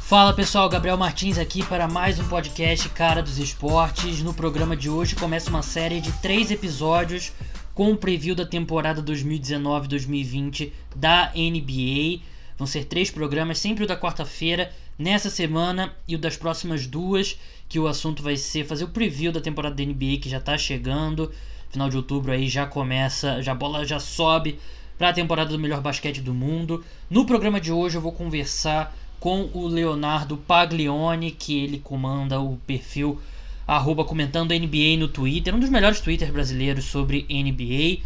Fala pessoal, Gabriel Martins aqui para mais um podcast Cara dos Esportes. No programa de hoje começa uma série de três episódios com o preview da temporada 2019-2020 da NBA. Vão ser três programas, sempre o da quarta-feira, nessa semana e o das próximas duas, que o assunto vai ser fazer o preview da temporada da NBA que já está chegando. Final de outubro aí já começa, já a bola já sobe para a temporada do melhor basquete do mundo. No programa de hoje eu vou conversar com o Leonardo Paglione, que ele comanda o perfil arroba comentando NBA no Twitter, um dos melhores twitters brasileiros sobre NBA.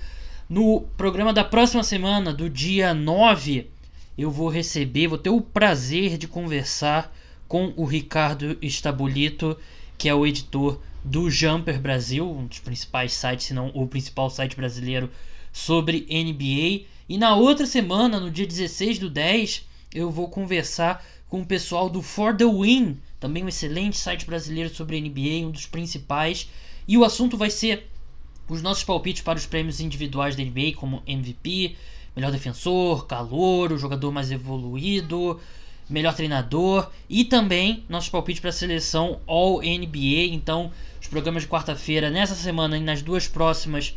No programa da próxima semana, do dia 9, eu vou receber, vou ter o prazer de conversar com o Ricardo Estabolito, que é o editor do Jumper Brasil, um dos principais sites, se não o principal site brasileiro sobre NBA. E na outra semana, no dia 16 do 10, eu vou conversar com o pessoal do For the Win, também um excelente site brasileiro sobre NBA, um dos principais. E o assunto vai ser os nossos palpites para os prêmios individuais da NBA, como MVP, melhor defensor, calor, o jogador mais evoluído, melhor treinador e também nossos palpites para a seleção All NBA. Então, os programas de quarta-feira, nessa semana e nas duas próximas,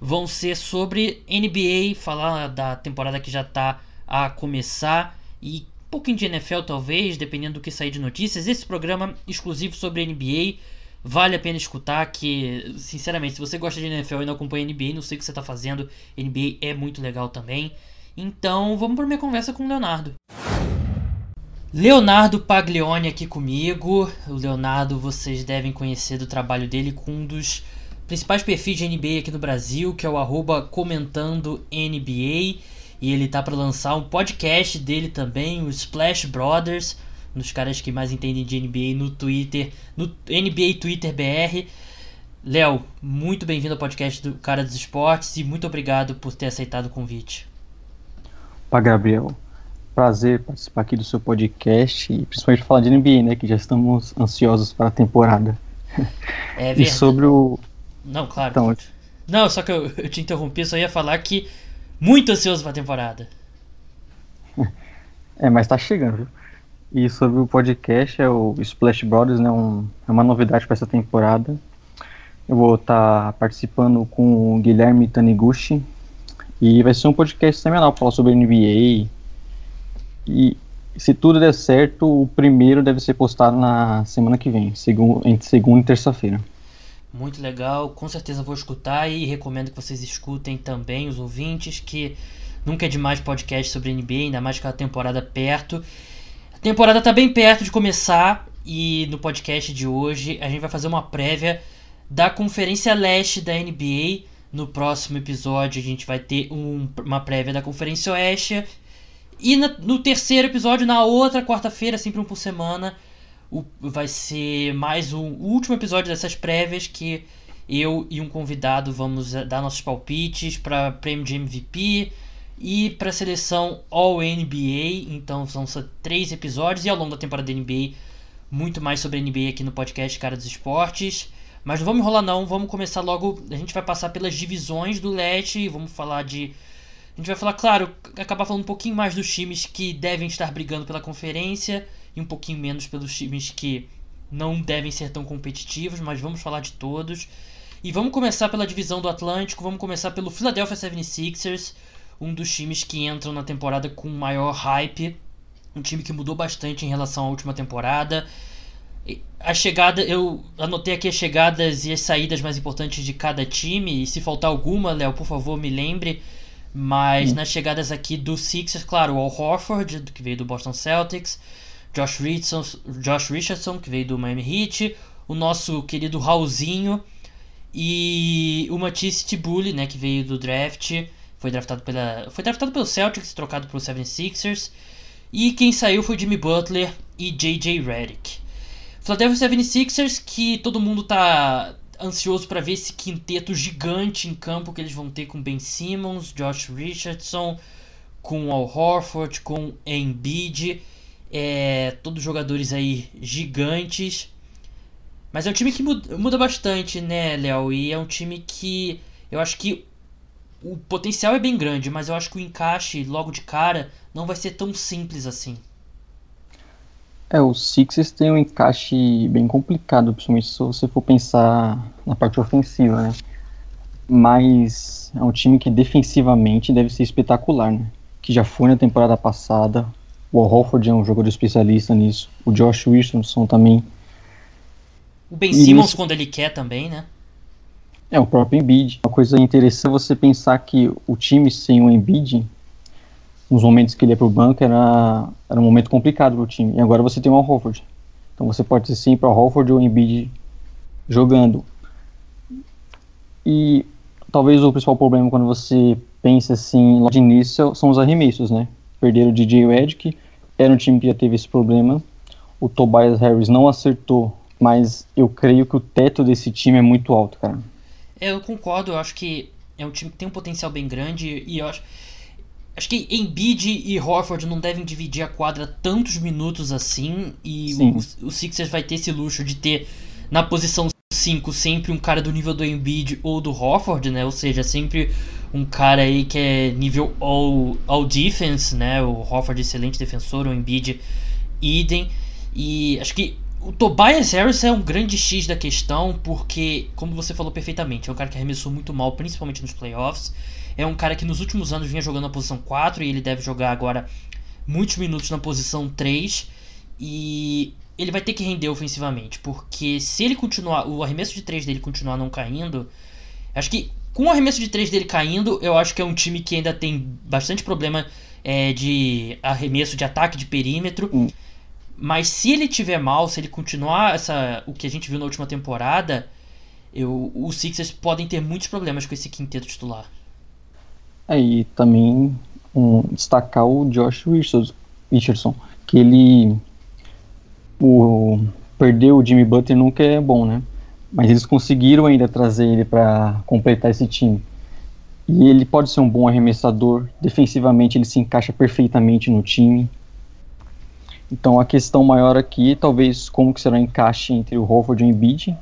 vão ser sobre NBA, falar da temporada que já está a começar e um pouquinho de NFL talvez, dependendo do que sair de notícias. Esse programa exclusivo sobre NBA vale a pena escutar, que sinceramente, se você gosta de NFL e não acompanha NBA, não sei o que você está fazendo, NBA é muito legal também. Então, vamos para minha conversa com o Leonardo. Leonardo Paglione aqui comigo. O Leonardo, vocês devem conhecer do trabalho dele com um dos principais perfis de NBA aqui no Brasil, que é o arroba comentando NBA. E ele tá para lançar um podcast dele também, o Splash Brothers, um dos caras que mais entendem de NBA no Twitter, no NBA Twitter BR. Léo, muito bem-vindo ao podcast do Cara dos Esportes e muito obrigado por ter aceitado o convite. Pá, Gabriel. Prazer participar aqui do seu podcast e principalmente falar de NBA, né? Que já estamos ansiosos para a temporada. É e sobre o. Não, claro. Então, Não, só que eu, eu te interrompi, só ia falar que muito ansioso para a temporada. É, mas tá chegando, viu? E sobre o podcast, é o Splash Brothers, né? Um, é uma novidade para essa temporada. Eu vou estar tá participando com o Guilherme Taniguchi. E vai ser um podcast semanal falar sobre NBA. E se tudo der certo, o primeiro deve ser postado na semana que vem, segundo, entre segunda e terça-feira. Muito legal, com certeza vou escutar e recomendo que vocês escutem também os ouvintes, que nunca é demais podcast sobre NBA, ainda mais com a temporada perto. A temporada está bem perto de começar e no podcast de hoje a gente vai fazer uma prévia da Conferência Leste da NBA. No próximo episódio a gente vai ter um, uma prévia da Conferência Oeste. E no terceiro episódio, na outra quarta-feira, sempre um por semana, o, vai ser mais um o último episódio dessas prévias que eu e um convidado vamos eh, dar nossos palpites para prêmio de MVP e para seleção All NBA. Então são só três episódios e ao longo da temporada da NBA muito mais sobre NBA aqui no podcast Cara dos Esportes. Mas não vamos enrolar não, vamos começar logo. A gente vai passar pelas divisões do leste, vamos falar de a gente vai falar, claro, acabar falando um pouquinho mais dos times que devem estar brigando pela conferência e um pouquinho menos pelos times que não devem ser tão competitivos, mas vamos falar de todos. E vamos começar pela divisão do Atlântico, vamos começar pelo Philadelphia 76ers, um dos times que entram na temporada com maior hype, um time que mudou bastante em relação à última temporada. A chegada, eu anotei aqui as chegadas e as saídas mais importantes de cada time, e se faltar alguma, Léo, por favor, me lembre. Mas hum. nas chegadas aqui do Sixers, claro, o Al Horford, que veio do Boston Celtics, Josh Richardson, Josh Richardson, que veio do Miami Heat, o nosso querido Raulzinho e o Matisse Tibulli, né, que veio do draft, foi draftado pela, foi draftado pelo Celtics, trocado pelo 76ers, e quem saiu foi Jimmy Butler e JJ Redick. Philadelphia 76ers que todo mundo tá ansioso para ver esse quinteto gigante em campo que eles vão ter com Ben Simmons, Josh Richardson, com Al Horford, com Embiid é, todos jogadores aí gigantes. Mas é um time que muda, muda bastante, né, Léo? E é um time que eu acho que o potencial é bem grande, mas eu acho que o encaixe logo de cara não vai ser tão simples assim. É, o Sixers tem um encaixe bem complicado, principalmente se você for pensar na parte ofensiva, né? Mas é um time que defensivamente deve ser espetacular, né? Que já foi na temporada passada. O Al Horford é um jogador especialista nisso. O Josh Richardson também. O Ben Simmons quando ele quer também, né? É, o próprio Embiid. Uma coisa interessante é você pensar que o time sem o Embiid, nos momentos que ele ia pro banco, era, era um momento complicado pro time. E agora você tem o Al Horford. Então você pode ter sempre o Horford ou o Embiid jogando. E talvez o principal problema quando você pensa assim, logo de início, são os arremessos, né? Perderam o DJ Redick, era um time que já teve esse problema. O Tobias Harris não acertou, mas eu creio que o teto desse time é muito alto, cara. É, eu concordo, eu acho que é um time que tem um potencial bem grande e eu acho. Acho que Embiid e Horford não devem dividir a quadra tantos minutos assim. E o, o Sixers vai ter esse luxo de ter na posição 5 sempre um cara do nível do Embiid ou do Horford, né? Ou seja, sempre um cara aí que é nível all, all defense, né? O Horford excelente defensor, o Embiid idem. E acho que o Tobias Harris é um grande X da questão, porque, como você falou perfeitamente, é um cara que arremessou muito mal, principalmente nos playoffs. É um cara que nos últimos anos vinha jogando na posição 4 e ele deve jogar agora muitos minutos na posição 3. E ele vai ter que render ofensivamente, porque se ele continuar, o arremesso de 3 dele continuar não caindo, acho que com o arremesso de 3 dele caindo, eu acho que é um time que ainda tem bastante problema é, de arremesso de ataque de perímetro. Hum. Mas se ele tiver mal, se ele continuar essa, o que a gente viu na última temporada, eu, os Sixers podem ter muitos problemas com esse quinteto titular. Aí é, também um, destacar o Josh Richardson, que ele o perder o Jimmy Butler nunca é bom, né? Mas eles conseguiram ainda trazer ele para completar esse time. E ele pode ser um bom arremessador, defensivamente ele se encaixa perfeitamente no time. Então a questão maior aqui, talvez como que será o encaixe entre o Horford e o Embiid.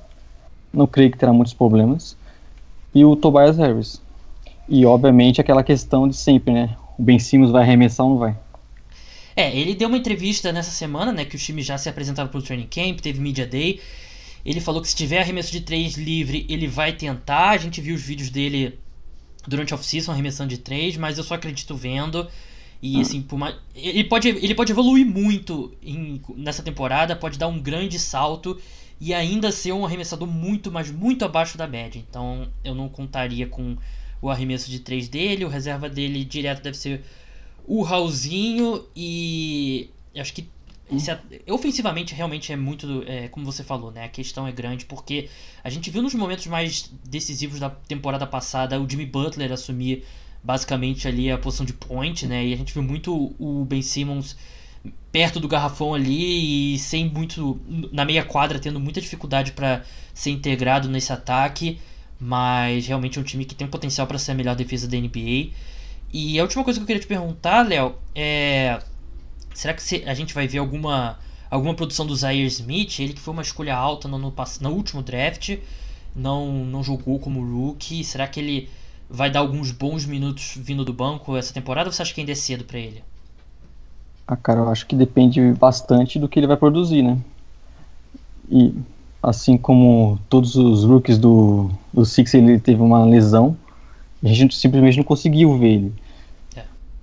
Não creio que terá muitos problemas. E o Tobias Harris. E obviamente aquela questão de sempre, né? O Ben Simmons vai arremessar ou não vai? É, ele deu uma entrevista nessa semana, né, que os times já se apresentaram pro training camp, teve media day. Ele falou que se tiver arremesso de 3 livre, ele vai tentar. A gente viu os vídeos dele durante a off-season arremessando de 3, mas eu só acredito vendo. E assim, por mais... ele, pode, ele pode evoluir muito em, nessa temporada, pode dar um grande salto e ainda ser um arremessador muito, mas muito abaixo da média. Então eu não contaria com o arremesso de 3 dele, o reserva dele direto deve ser o Raulzinho e acho que ofensivamente realmente é muito, é, como você falou, né? A questão é grande porque a gente viu nos momentos mais decisivos da temporada passada o Jimmy Butler assumir basicamente ali a posição de point, né? E a gente viu muito o Ben Simmons perto do garrafão ali e sem muito na meia quadra tendo muita dificuldade para ser integrado nesse ataque, mas realmente é um time que tem potencial para ser a melhor defesa da NBA. E a última coisa que eu queria te perguntar, Léo, é. Será que a gente vai ver alguma, alguma produção do Zaire Smith? Ele que foi uma escolha alta no, no, no último draft, não, não jogou como rookie. Será que ele vai dar alguns bons minutos vindo do banco essa temporada ou você acha que ainda é cedo para ele? Ah, cara, eu acho que depende bastante do que ele vai produzir, né? E assim como todos os rookies do, do Six, ele teve uma lesão a gente simplesmente não conseguiu ver ele.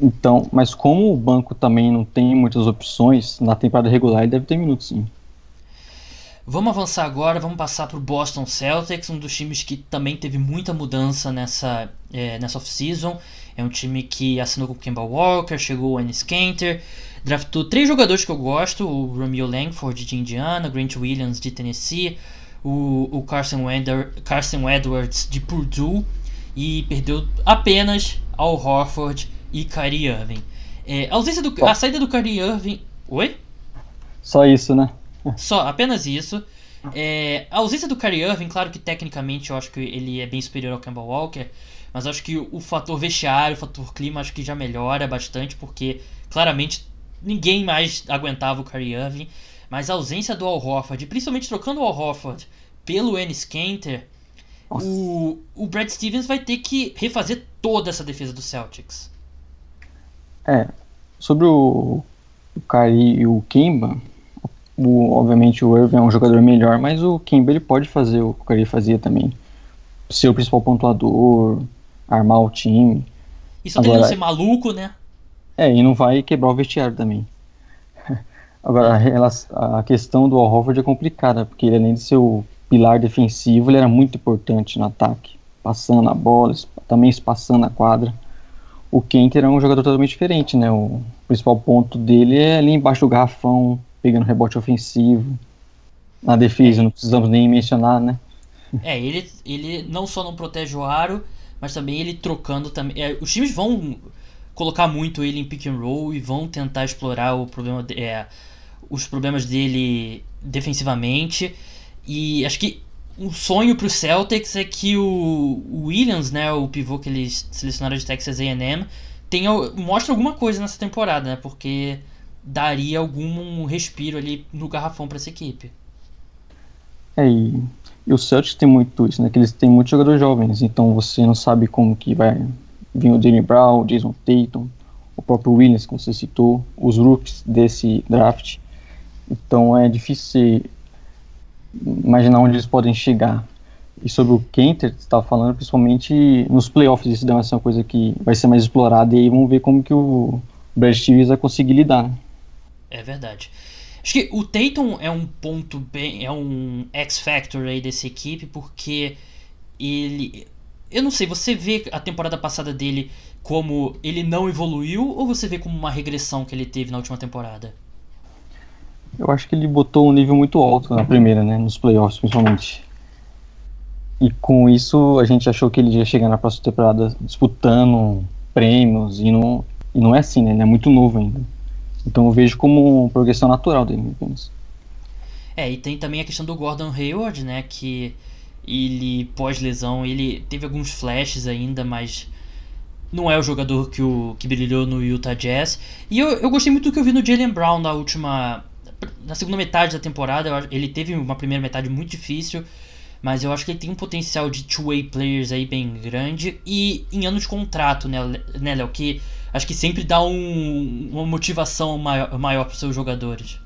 Então, mas como o banco também não tem muitas opções, na temporada regular ele deve ter minutos sim. Vamos avançar agora, vamos passar para o Boston Celtics, um dos times que também teve muita mudança nessa, é, nessa off-season. É um time que assinou com o Kemba Walker, chegou o Ennis Kanter, draftou três jogadores que eu gosto: o Romeo Langford de Indiana, o Grant Williams de Tennessee, o, o Carson, Carson Edwards de Purdue e perdeu apenas ao Horford e Kyrie Irving. É, a, ausência do, a saída do Kyrie Irving. Oi? Só isso, né? Só, apenas isso. É, a ausência do Kyrie Irving, claro que tecnicamente eu acho que ele é bem superior ao Campbell Walker, mas acho que o fator vestiário, o fator clima, acho que já melhora bastante, porque claramente ninguém mais aguentava o Kyrie Irving. Mas a ausência do Al Horford, principalmente trocando o Al Horford pelo Ennis Kanter, o, o Brad Stevens vai ter que refazer toda essa defesa do Celtics. É, sobre o, o Kyrie e o Kemba, o, obviamente o Irving é um jogador melhor, mas o Kemba ele pode fazer o que o Kyrie fazia também. Ser o principal pontuador, armar o time. Isso que ser maluco, né? É, e não vai quebrar o vestiário também. Agora, a, a questão do Al Horford é complicada, porque ele, além de ser o pilar defensivo, ele era muito importante no ataque, passando a bola, também espaçando a quadra. O Kenter é um jogador totalmente diferente, né? O principal ponto dele é ali embaixo do garrafão, pegando rebote ofensivo. Na defesa, é. não precisamos nem mencionar, né? É, ele, ele não só não protege o aro, mas também ele trocando também. É, os times vão colocar muito ele em pick and roll e vão tentar explorar o problema, é, os problemas dele defensivamente. E acho que um sonho para o Celtics é que o Williams, né, o pivô que eles selecionaram de Texas A&M, tenha mostre alguma coisa nessa temporada, né? Porque daria algum respiro ali no garrafão para essa equipe. É, e, e o Celtics tem muito isso, né? Que eles têm muitos jogadores jovens, então você não sabe como que vai vir o Jalen Brown, o Jason Tatum, o próprio Williams, como você citou, os rookies desse draft. Então é difícil imaginar onde eles podem chegar. E sobre o Kenter, você estava falando, principalmente nos playoffs, isso deve ser uma coisa que vai ser mais explorada e aí vamos ver como que o Brad Stevens vai conseguir lidar. É verdade. Acho que o Tatum é um ponto bem. é um X-Factor aí dessa equipe, porque ele. Eu não sei, você vê a temporada passada dele como ele não evoluiu ou você vê como uma regressão que ele teve na última temporada? Eu acho que ele botou um nível muito alto na primeira, né? Nos playoffs, principalmente. E com isso a gente achou que ele ia chegar na próxima temporada disputando prêmios e não, e não é assim, né? Ele é muito novo ainda. Então eu vejo como progressão natural dele apenas. É, e tem também a questão do Gordon Hayward, né? Que ele, pós-lesão, ele teve alguns flashes ainda, mas não é o jogador que, o, que brilhou no Utah Jazz. E eu, eu gostei muito do que eu vi no Jalen Brown na última na segunda metade da temporada, ele teve uma primeira metade muito difícil, mas eu acho que ele tem um potencial de two-way players aí bem grande e em anos de contrato, né, né Léo? Que acho que sempre dá um, uma motivação maior, maior para os seus jogadores.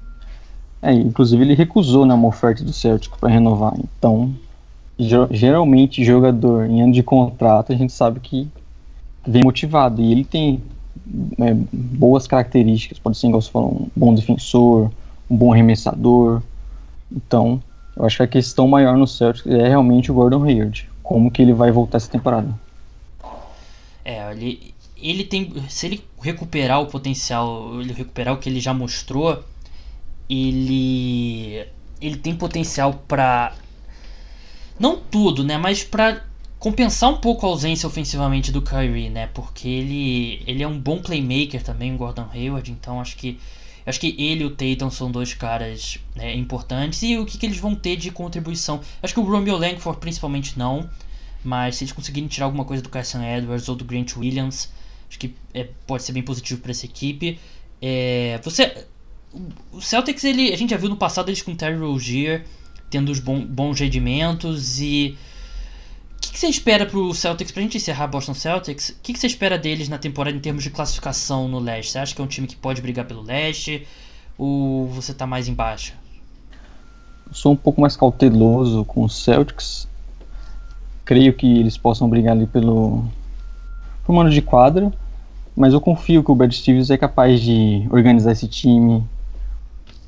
É, inclusive ele recusou né, uma oferta do Celtic para renovar. Então, geralmente jogador em ano de contrato a gente sabe que vem motivado e ele tem é, boas características, pode ser igual você falou, um bom defensor, um bom arremessador. Então, eu acho que a questão maior no Celtics é realmente o Gordon Hayward. Como que ele vai voltar essa temporada? É, ele, ele tem. Se ele recuperar o potencial, ele recuperar o que ele já mostrou, ele. Ele tem potencial para Não tudo, né? Mas para compensar um pouco a ausência ofensivamente do Kyrie, né? Porque ele, ele é um bom playmaker também, o Gordon Hayward, então acho que acho que ele e o Tatum são dois caras né, importantes. E o que, que eles vão ter de contribuição? Acho que o Romeo Langford principalmente não. Mas se eles conseguirem tirar alguma coisa do Carson Edwards ou do Grant Williams, acho que é, pode ser bem positivo para essa equipe. É, você, o Celtics, ele, a gente já viu no passado eles com Terry Rozier tendo os bons rendimentos e o que, você espera pro Celtics, pra gente encerrar Boston Celtics, o que, que, você espera deles na temporada em termos de classificação no leste? Você acha que é um time que pode brigar pelo leste ou você tá mais embaixo? Eu sou um pouco mais cauteloso com os Celtics. Creio que eles possam brigar ali pelo, por mano de quadra, mas eu confio que o Brad Stevens é capaz de organizar esse time,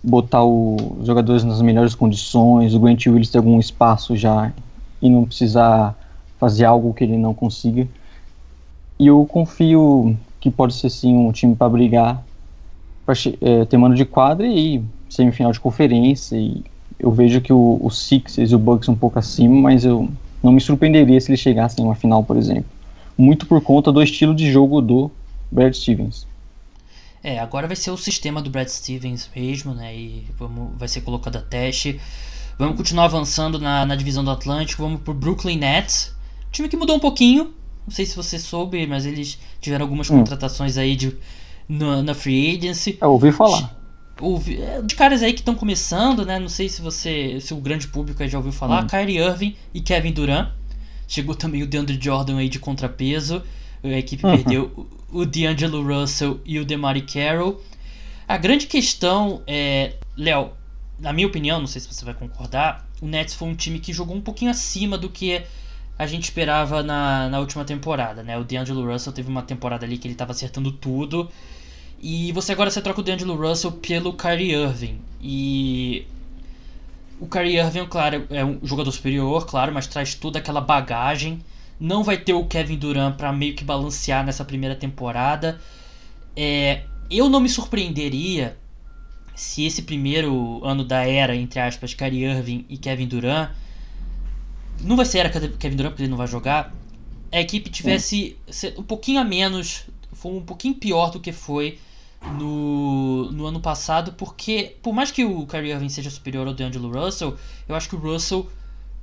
botar os jogadores nas melhores condições, o Grant Willis ter algum espaço já e não precisar fazer algo que ele não consiga. E eu confio que pode ser sim um time para brigar, para é, ter mano de quadra e semifinal de conferência. E eu vejo que o, o Sixers e o Bucks um pouco acima, mas eu não me surpreenderia se eles chegassem em uma final, por exemplo. Muito por conta do estilo de jogo do Brad Stevens. É, agora vai ser o sistema do Brad Stevens mesmo, né? E vamos, vai ser colocado a teste. Vamos continuar avançando na, na divisão do Atlântico. Vamos pro Brooklyn Nets. Time que mudou um pouquinho. Não sei se você soube, mas eles tiveram algumas hum. contratações aí de, na, na Free Agency. Eu ouvi falar. Ouvi, é, de caras aí que estão começando, né? Não sei se você, se o grande público já ouviu falar. Hum. Kyrie Irving e Kevin Durant. Chegou também o DeAndre Jordan aí de contrapeso. A equipe uhum. perdeu o D'Angelo Russell e o DeMari Carroll. A grande questão é, Léo, na minha opinião, não sei se você vai concordar, o Nets foi um time que jogou um pouquinho acima do que a gente esperava na, na última temporada, né? O D'Angelo Russell teve uma temporada ali que ele estava acertando tudo. E você agora você troca o D'Angelo Russell pelo Kyrie Irving. E o Kyrie Irving, claro, é um jogador superior, claro, mas traz toda aquela bagagem. Não vai ter o Kevin Durant para meio que balancear nessa primeira temporada. É, eu não me surpreenderia se esse primeiro ano da era, entre aspas, Kyrie Irving e Kevin Durant não vai ser era Kevin Durant porque ele não vai jogar. A equipe tivesse um pouquinho a menos, foi um pouquinho pior do que foi no, no ano passado, porque por mais que o Kyrie Irving seja superior ao DeAngelo Russell, eu acho que o Russell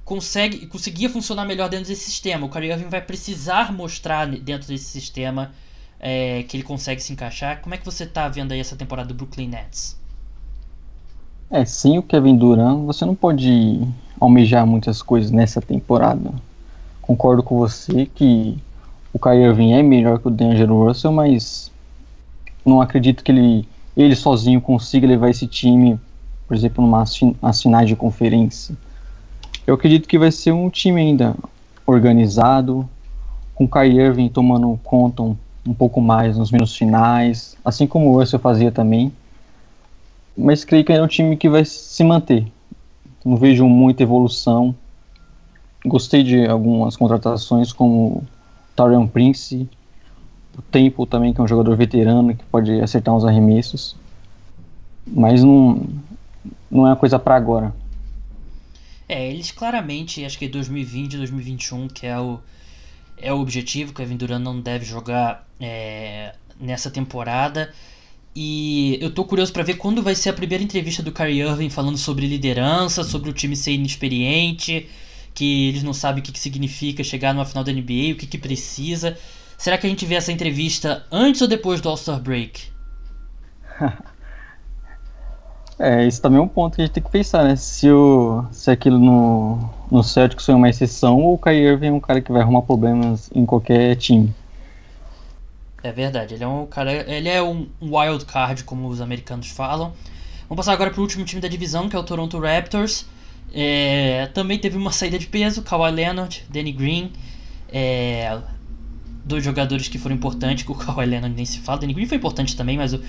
consegue conseguia funcionar melhor dentro desse sistema. O Kyrie Irving vai precisar mostrar dentro desse sistema é, que ele consegue se encaixar. Como é que você está vendo aí essa temporada do Brooklyn Nets? É, sem o Kevin Durant, você não pode almejar muitas coisas nessa temporada. Concordo com você que o Kyrie Irving é melhor que o D'Angelo Russell, mas não acredito que ele, ele sozinho consiga levar esse time, por exemplo, numa as finais de conferência. Eu acredito que vai ser um time ainda organizado, com o Kyrie Irving tomando conta um, um pouco mais nos minutos finais, assim como o Russell fazia também. Mas creio que é um time que vai se manter não vejo muita evolução. Gostei de algumas contratações como Tarion Prince, o Temple também, que é um jogador veterano que pode acertar uns arremessos. Mas não, não é uma coisa para agora. É, eles claramente, acho que 2020, 2021, que é o, é o objetivo, que o Kevin Durant não deve jogar é, nessa temporada. E eu tô curioso para ver quando vai ser a primeira entrevista do Kyrie Irving falando sobre liderança, sobre o time ser inexperiente, que eles não sabem o que, que significa chegar numa final da NBA, o que, que precisa. Será que a gente vê essa entrevista antes ou depois do All-Star Break? é, isso também é um ponto que a gente tem que pensar, né? Se, o, se aquilo no, no Celtics foi uma exceção ou o Kyrie Irving é um cara que vai arrumar problemas em qualquer time. É verdade, ele é um cara, ele é um wild card, como os americanos falam. Vamos passar agora para o último time da divisão, que é o Toronto Raptors. É, também teve uma saída de peso, Kawhi Leonard, Danny Green, é, dois jogadores que foram importantes, que o Kawhi Leonard nem se fala, Danny Green foi importante também, mas o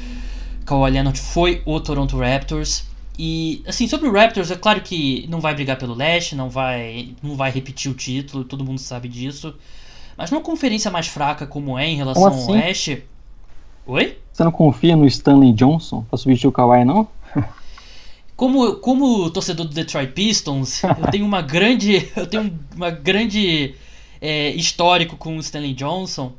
Kawhi Leonard foi o Toronto Raptors. E assim, sobre o Raptors, é claro que não vai brigar pelo leste, não vai, não vai repetir o título, todo mundo sabe disso. Mas numa conferência mais fraca como é em relação assim? ao Oeste. Oi? Você não confia no Stanley Johnson pra substituir o Kawhi, não? Como, como torcedor do Detroit Pistons, eu tenho uma grande. Eu tenho uma grande é, histórico com o Stanley Johnson.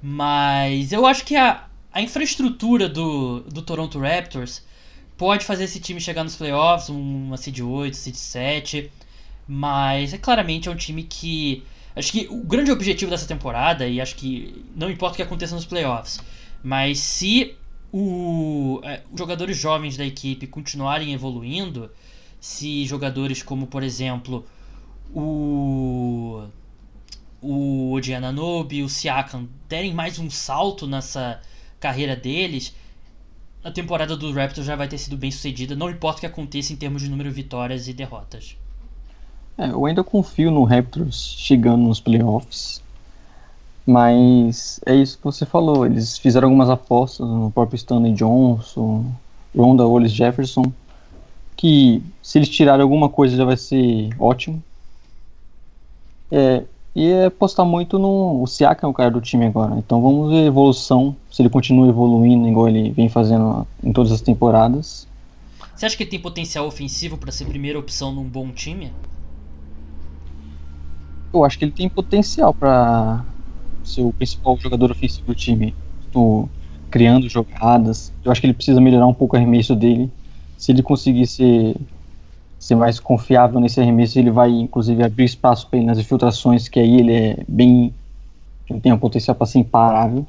Mas eu acho que a, a infraestrutura do, do Toronto Raptors pode fazer esse time chegar nos playoffs, uma seed 8, seed 7. Mas é claramente é um time que Acho que o grande objetivo dessa temporada, e acho que não importa o que aconteça nos playoffs, mas se o, é, os jogadores jovens da equipe continuarem evoluindo, se jogadores como, por exemplo, o o Odiananobi o Siakam derem mais um salto nessa carreira deles, a temporada do Raptors já vai ter sido bem sucedida, não importa o que aconteça em termos de número de vitórias e derrotas. É, eu ainda confio no Raptors chegando nos playoffs. Mas é isso que você falou. Eles fizeram algumas apostas no próprio Stanley Johnson, Ronda Wallace Jefferson. Que se eles tirarem alguma coisa já vai ser ótimo. É, e é apostar muito no. O Siaka é o cara do time agora. Então vamos ver a evolução. Se ele continua evoluindo igual ele vem fazendo em todas as temporadas. Você acha que ele tem potencial ofensivo para ser primeira opção num bom time? Eu acho que ele tem potencial para ser o principal jogador ofensivo do time. Tô criando jogadas. Eu acho que ele precisa melhorar um pouco o arremesso dele. Se ele conseguir ser, ser mais confiável nesse arremesso, ele vai inclusive abrir espaço para ele nas infiltrações, que aí ele é bem. Ele tem um potencial para ser imparável.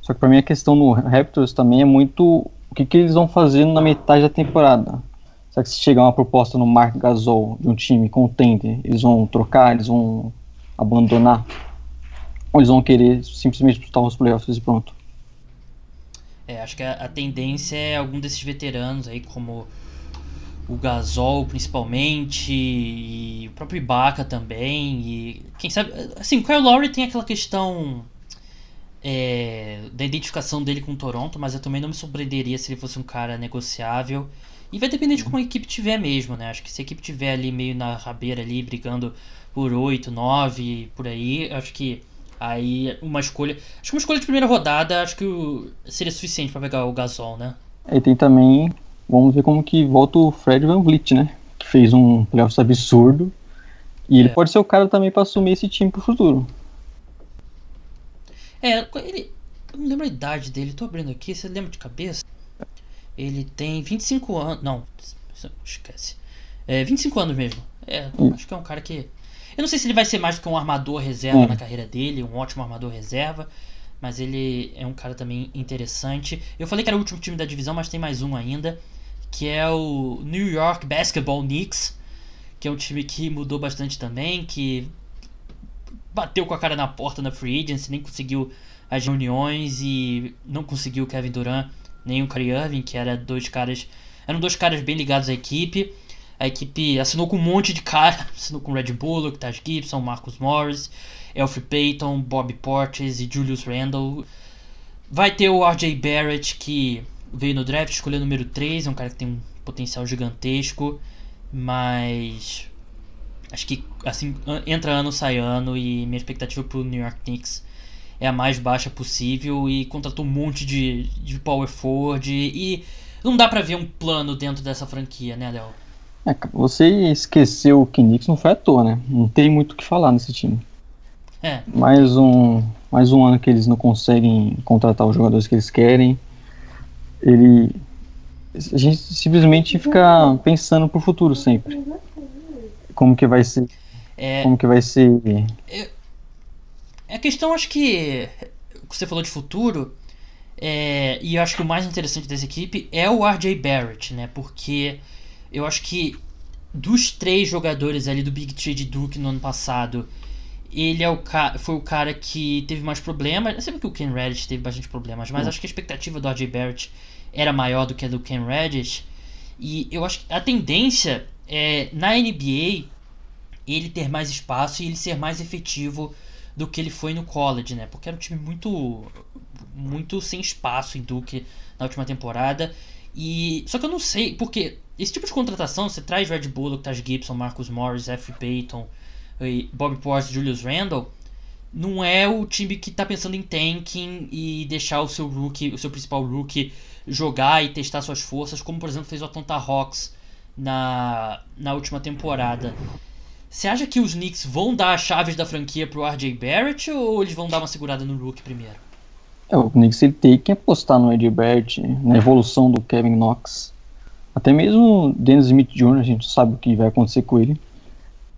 Só que para mim a questão no Raptors também é muito o que, que eles vão fazer na metade da temporada. Será que se chegar uma proposta no Mark Gasol de um time contender, eles vão trocar, eles vão abandonar? Ou eles vão querer simplesmente disputar os playoffs e pronto? É, acho que a, a, tendência é algum desses veteranos aí, como o Gasol principalmente, e o próprio Ibaka também, e quem sabe. Assim, o Kyle Lowry tem aquela questão é, da identificação dele com o Toronto, mas eu também não me surpreenderia se ele fosse um cara negociável. E vai depender de como a equipe tiver mesmo, né? Acho que se a equipe tiver ali meio na rabeira ali, brigando por 8, 9, por aí, acho que aí uma escolha. Acho que uma escolha de primeira rodada acho que seria suficiente para pegar o Gasol, né? E tem também. Vamos ver como que volta o Fred Van Vliet, né? Que fez um playoffs absurdo. E ele é. pode ser o cara também para assumir esse time pro futuro. É, ele. Eu não lembro a idade dele, tô abrindo aqui, você lembra de cabeça? Ele tem 25 anos. Não, esquece. É, 25 anos mesmo. É, hum. acho que é um cara que. Eu não sei se ele vai ser mais do que um armador reserva hum. na carreira dele, um ótimo armador reserva. Mas ele é um cara também interessante. Eu falei que era o último time da divisão, mas tem mais um ainda. Que é o New York Basketball Knicks. Que é um time que mudou bastante também. Que bateu com a cara na porta na Free Agency, nem conseguiu as reuniões e não conseguiu o Kevin Durant nem o Kyrie Irving, que era dois caras, eram dois caras bem ligados à equipe. A equipe assinou com um monte de cara, assinou com Red Bullock, Taj Gibson, Marcus Morris, Elfie Payton, Bobby Portis e Julius Randle. Vai ter o RJ Barrett, que veio no draft, escolheu número 3, é um cara que tem um potencial gigantesco, mas acho que assim entra ano, sai ano e minha expectativa pro New York Knicks é a mais baixa possível e contratou um monte de, de power forward e, não dá para ver um plano dentro dessa franquia, né, Léo? É, você esqueceu o Knicks não foi à toa, né? Não tem muito o que falar nesse time. É. Mais um, mais um ano que eles não conseguem contratar os jogadores que eles querem. Ele a gente simplesmente fica pensando pro futuro sempre. Como que vai ser? É, como que vai ser? Eu, a questão, acho que. Você falou de futuro. É, e eu acho que o mais interessante dessa equipe é o RJ Barrett, né? Porque eu acho que dos três jogadores ali do Big Tree de Duke no ano passado, ele é o foi o cara que teve mais problemas. Eu sei que o Ken Reddish teve bastante problemas, mas acho que a expectativa do RJ Barrett era maior do que a do Ken Reddish. E eu acho que a tendência é na NBA ele ter mais espaço e ele ser mais efetivo do que ele foi no college, né? Porque era um time muito muito sem espaço em Duke na última temporada. E só que eu não sei, porque esse tipo de contratação, você traz Red Bullock, Taj Gibson, Marcus Morris, F. Payton, Bobby Portis, Julius Randle, não é o time que está pensando em tanking e deixar o seu rookie, o seu principal rookie jogar e testar suas forças, como por exemplo fez o Atlanta Hawks na, na última temporada. Você acha que os Knicks vão dar as chaves da franquia pro RJ Barrett ou eles vão dar uma segurada no Rook primeiro? É, o Knicks ele tem que apostar no RJ Barrett, na evolução do Kevin Knox. Até mesmo o Dennis Smith Jr., a gente sabe o que vai acontecer com ele.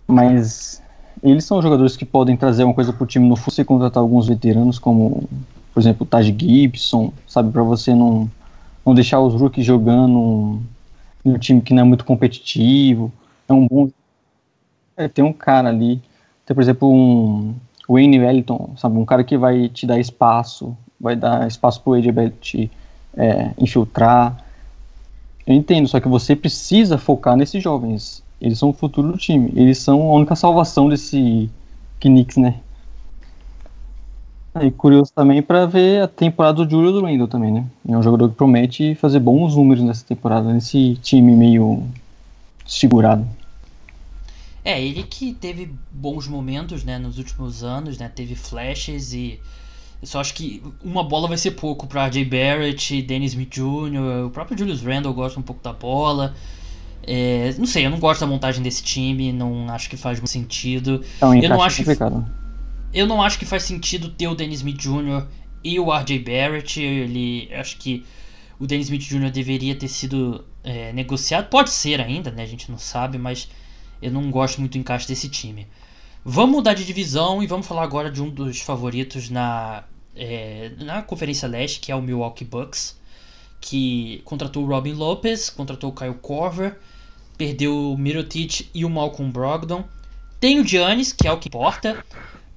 Mas eles são jogadores que podem trazer uma coisa pro time no futuro, você contratar alguns veteranos, como, por exemplo, o Taj Gibson, sabe, para você não, não deixar os rookies jogando em um time que não é muito competitivo. É um bom é, tem um cara ali, tem, por exemplo, um Wayne Wellington, sabe? Um cara que vai te dar espaço, vai dar espaço pro AJ te é, infiltrar. Eu entendo, só que você precisa focar nesses jovens. Eles são o futuro do time. Eles são a única salvação desse Knicks, né? E curioso também para ver a temporada do Julius Randle também, né? É um jogador que promete fazer bons números nessa temporada, nesse time meio segurado. É, ele que teve bons momentos, né, nos últimos anos, né, teve flashes e eu só acho que uma bola vai ser pouco para Jay Barrett, Dennis Smith Jr., o próprio Julius Randle gosta um pouco da bola. É, não sei, eu não gosto da montagem desse time, não acho que faz muito sentido. Então, eu não acho complicado. que, eu não acho que faz sentido ter o Dennis Smith Jr. e o RJ Barrett. Ele acho que o Dennis Smith Jr. deveria ter sido é, negociado. Pode ser ainda, né? A gente não sabe, mas eu não gosto muito do encaixe desse time. Vamos mudar de divisão e vamos falar agora de um dos favoritos na, é, na Conferência Leste, que é o Milwaukee Bucks, que contratou o Robin Lopez, contratou o Kyle Korver, perdeu o Mirotic e o Malcolm Brogdon. tem o Giannis, que é o que importa,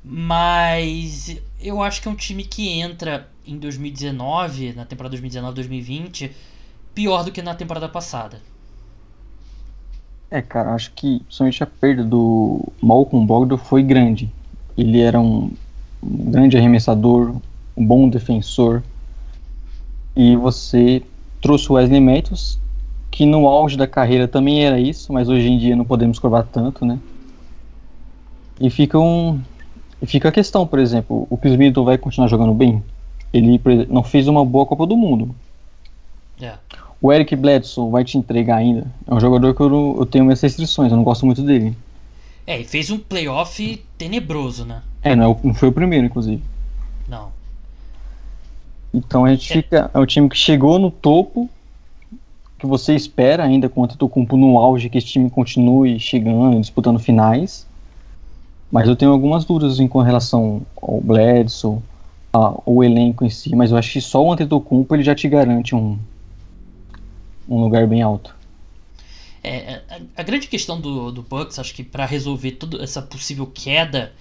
mas eu acho que é um time que entra em 2019, na temporada 2019-2020, pior do que na temporada passada. É, cara, acho que principalmente a perda do Malcolm Bogdan foi grande. Ele era um grande arremessador, um bom defensor. E você trouxe o Wesley Matthews, que no auge da carreira também era isso, mas hoje em dia não podemos curvar tanto, né? E fica um fica a questão, por exemplo, o Chris Middleton vai continuar jogando bem? Ele não fez uma boa Copa do Mundo. É. O Eric Bledsoe vai te entregar ainda. É um jogador que eu, eu tenho minhas restrições, eu não gosto muito dele. É, e fez um playoff tenebroso, né? É, não, é não foi o primeiro, inclusive. Não. Então a gente é. fica. É um time que chegou no topo, que você espera ainda com o Antetokounmpo no auge, que esse time continue chegando, disputando finais. Mas eu tenho algumas dúvidas em, com relação ao Bledsoe, ao elenco em si, mas eu acho que só o Antetokounmpo ele já te garante um, um lugar bem alto. É, a, a, grande questão do, do Bucks, acho que para resolver toda essa possível queda,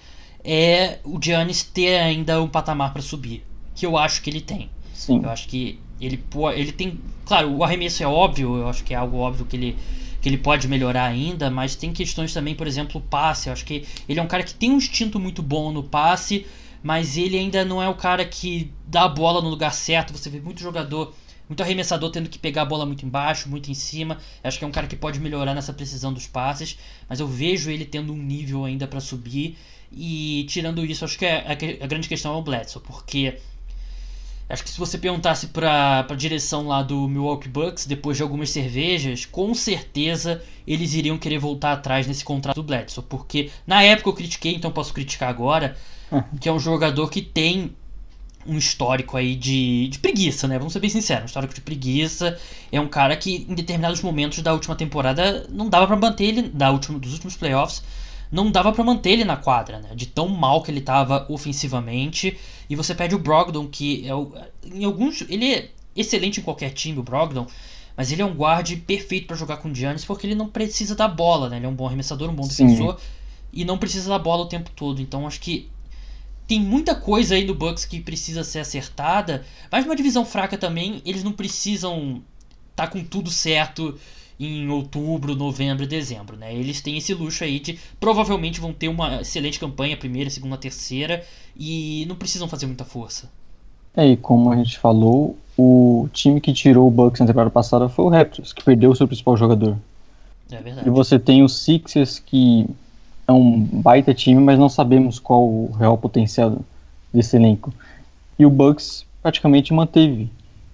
é o Giannis ter ainda um patamar para subir, que eu acho que ele tem. Sim. Eu acho que ele, ele tem. Claro, o arremesso é óbvio, eu acho que é algo óbvio que ele, que ele pode melhorar ainda, mas tem questões também, por exemplo, o passe. Eu acho que ele é um cara que tem um instinto muito bom no passe, mas ele ainda não é o cara que dá a bola no lugar certo. Você vê muito jogador muito arremessador tendo que pegar a bola muito embaixo, muito em cima. Acho que é um cara que pode melhorar nessa precisão dos passes, mas eu vejo ele tendo um nível ainda para subir. E tirando isso, acho que é, a, a grande questão é o Bledsoe, porque acho que se você perguntasse para a direção lá do Milwaukee Bucks, depois de algumas cervejas, com certeza eles iriam querer voltar atrás nesse contrato do Bledsoe, porque na época eu critiquei, então posso criticar agora, que é um jogador que tem um histórico aí de, de preguiça, né? Vamos ser bem sinceros, um histórico de preguiça. É um cara que em determinados momentos da última temporada não dava para manter ele, da última, dos últimos playoffs, não dava para manter ele na quadra, né? De tão mal que ele tava ofensivamente. E você pede o Brogdon, que é o, em alguns ele é excelente em qualquer time, o Brogdon, mas ele é um guarde perfeito para jogar com o Giannis porque ele não precisa da bola, né? Ele é um bom arremessador, um bom defensor Sim. e não precisa da bola o tempo todo. Então acho que tem muita coisa aí do Bucks que precisa ser acertada, mas uma divisão fraca também, eles não precisam tá com tudo certo em outubro, novembro, dezembro, né? Eles têm esse luxo aí de provavelmente vão ter uma excelente campanha, primeira, segunda, terceira, e não precisam fazer muita força. É, e como a gente falou, o time que tirou o Bucks na temporada passada foi o Raptors, que perdeu o seu principal jogador. É verdade. E você tem os Sixers que é um baita time, mas não sabemos qual o real potencial desse elenco. E o Bucks praticamente manteve.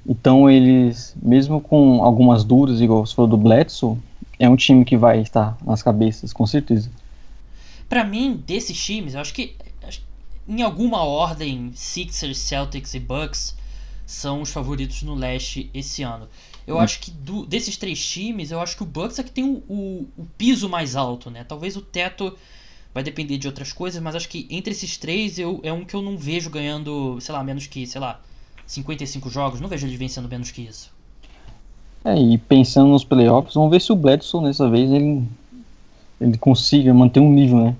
Então eles, mesmo com algumas dúvidas, igual você falou do Bledsoe, é um time que vai estar nas cabeças, com certeza. Para mim, desses times, eu acho que em alguma ordem, Sixers, Celtics e Bucks são os favoritos no leste esse ano. Eu hum. acho que do, desses três times, eu acho que o Bucks é que tem o, o, o, piso mais alto, né? Talvez o teto vai depender de outras coisas, mas acho que entre esses três eu, é um que eu não vejo ganhando, sei lá, menos que, sei lá, 55 jogos. Não vejo ele vencendo menos que isso. É, e pensando nos playoffs, vamos ver se o Bledsoe dessa vez ele, ele consiga manter um nível, né?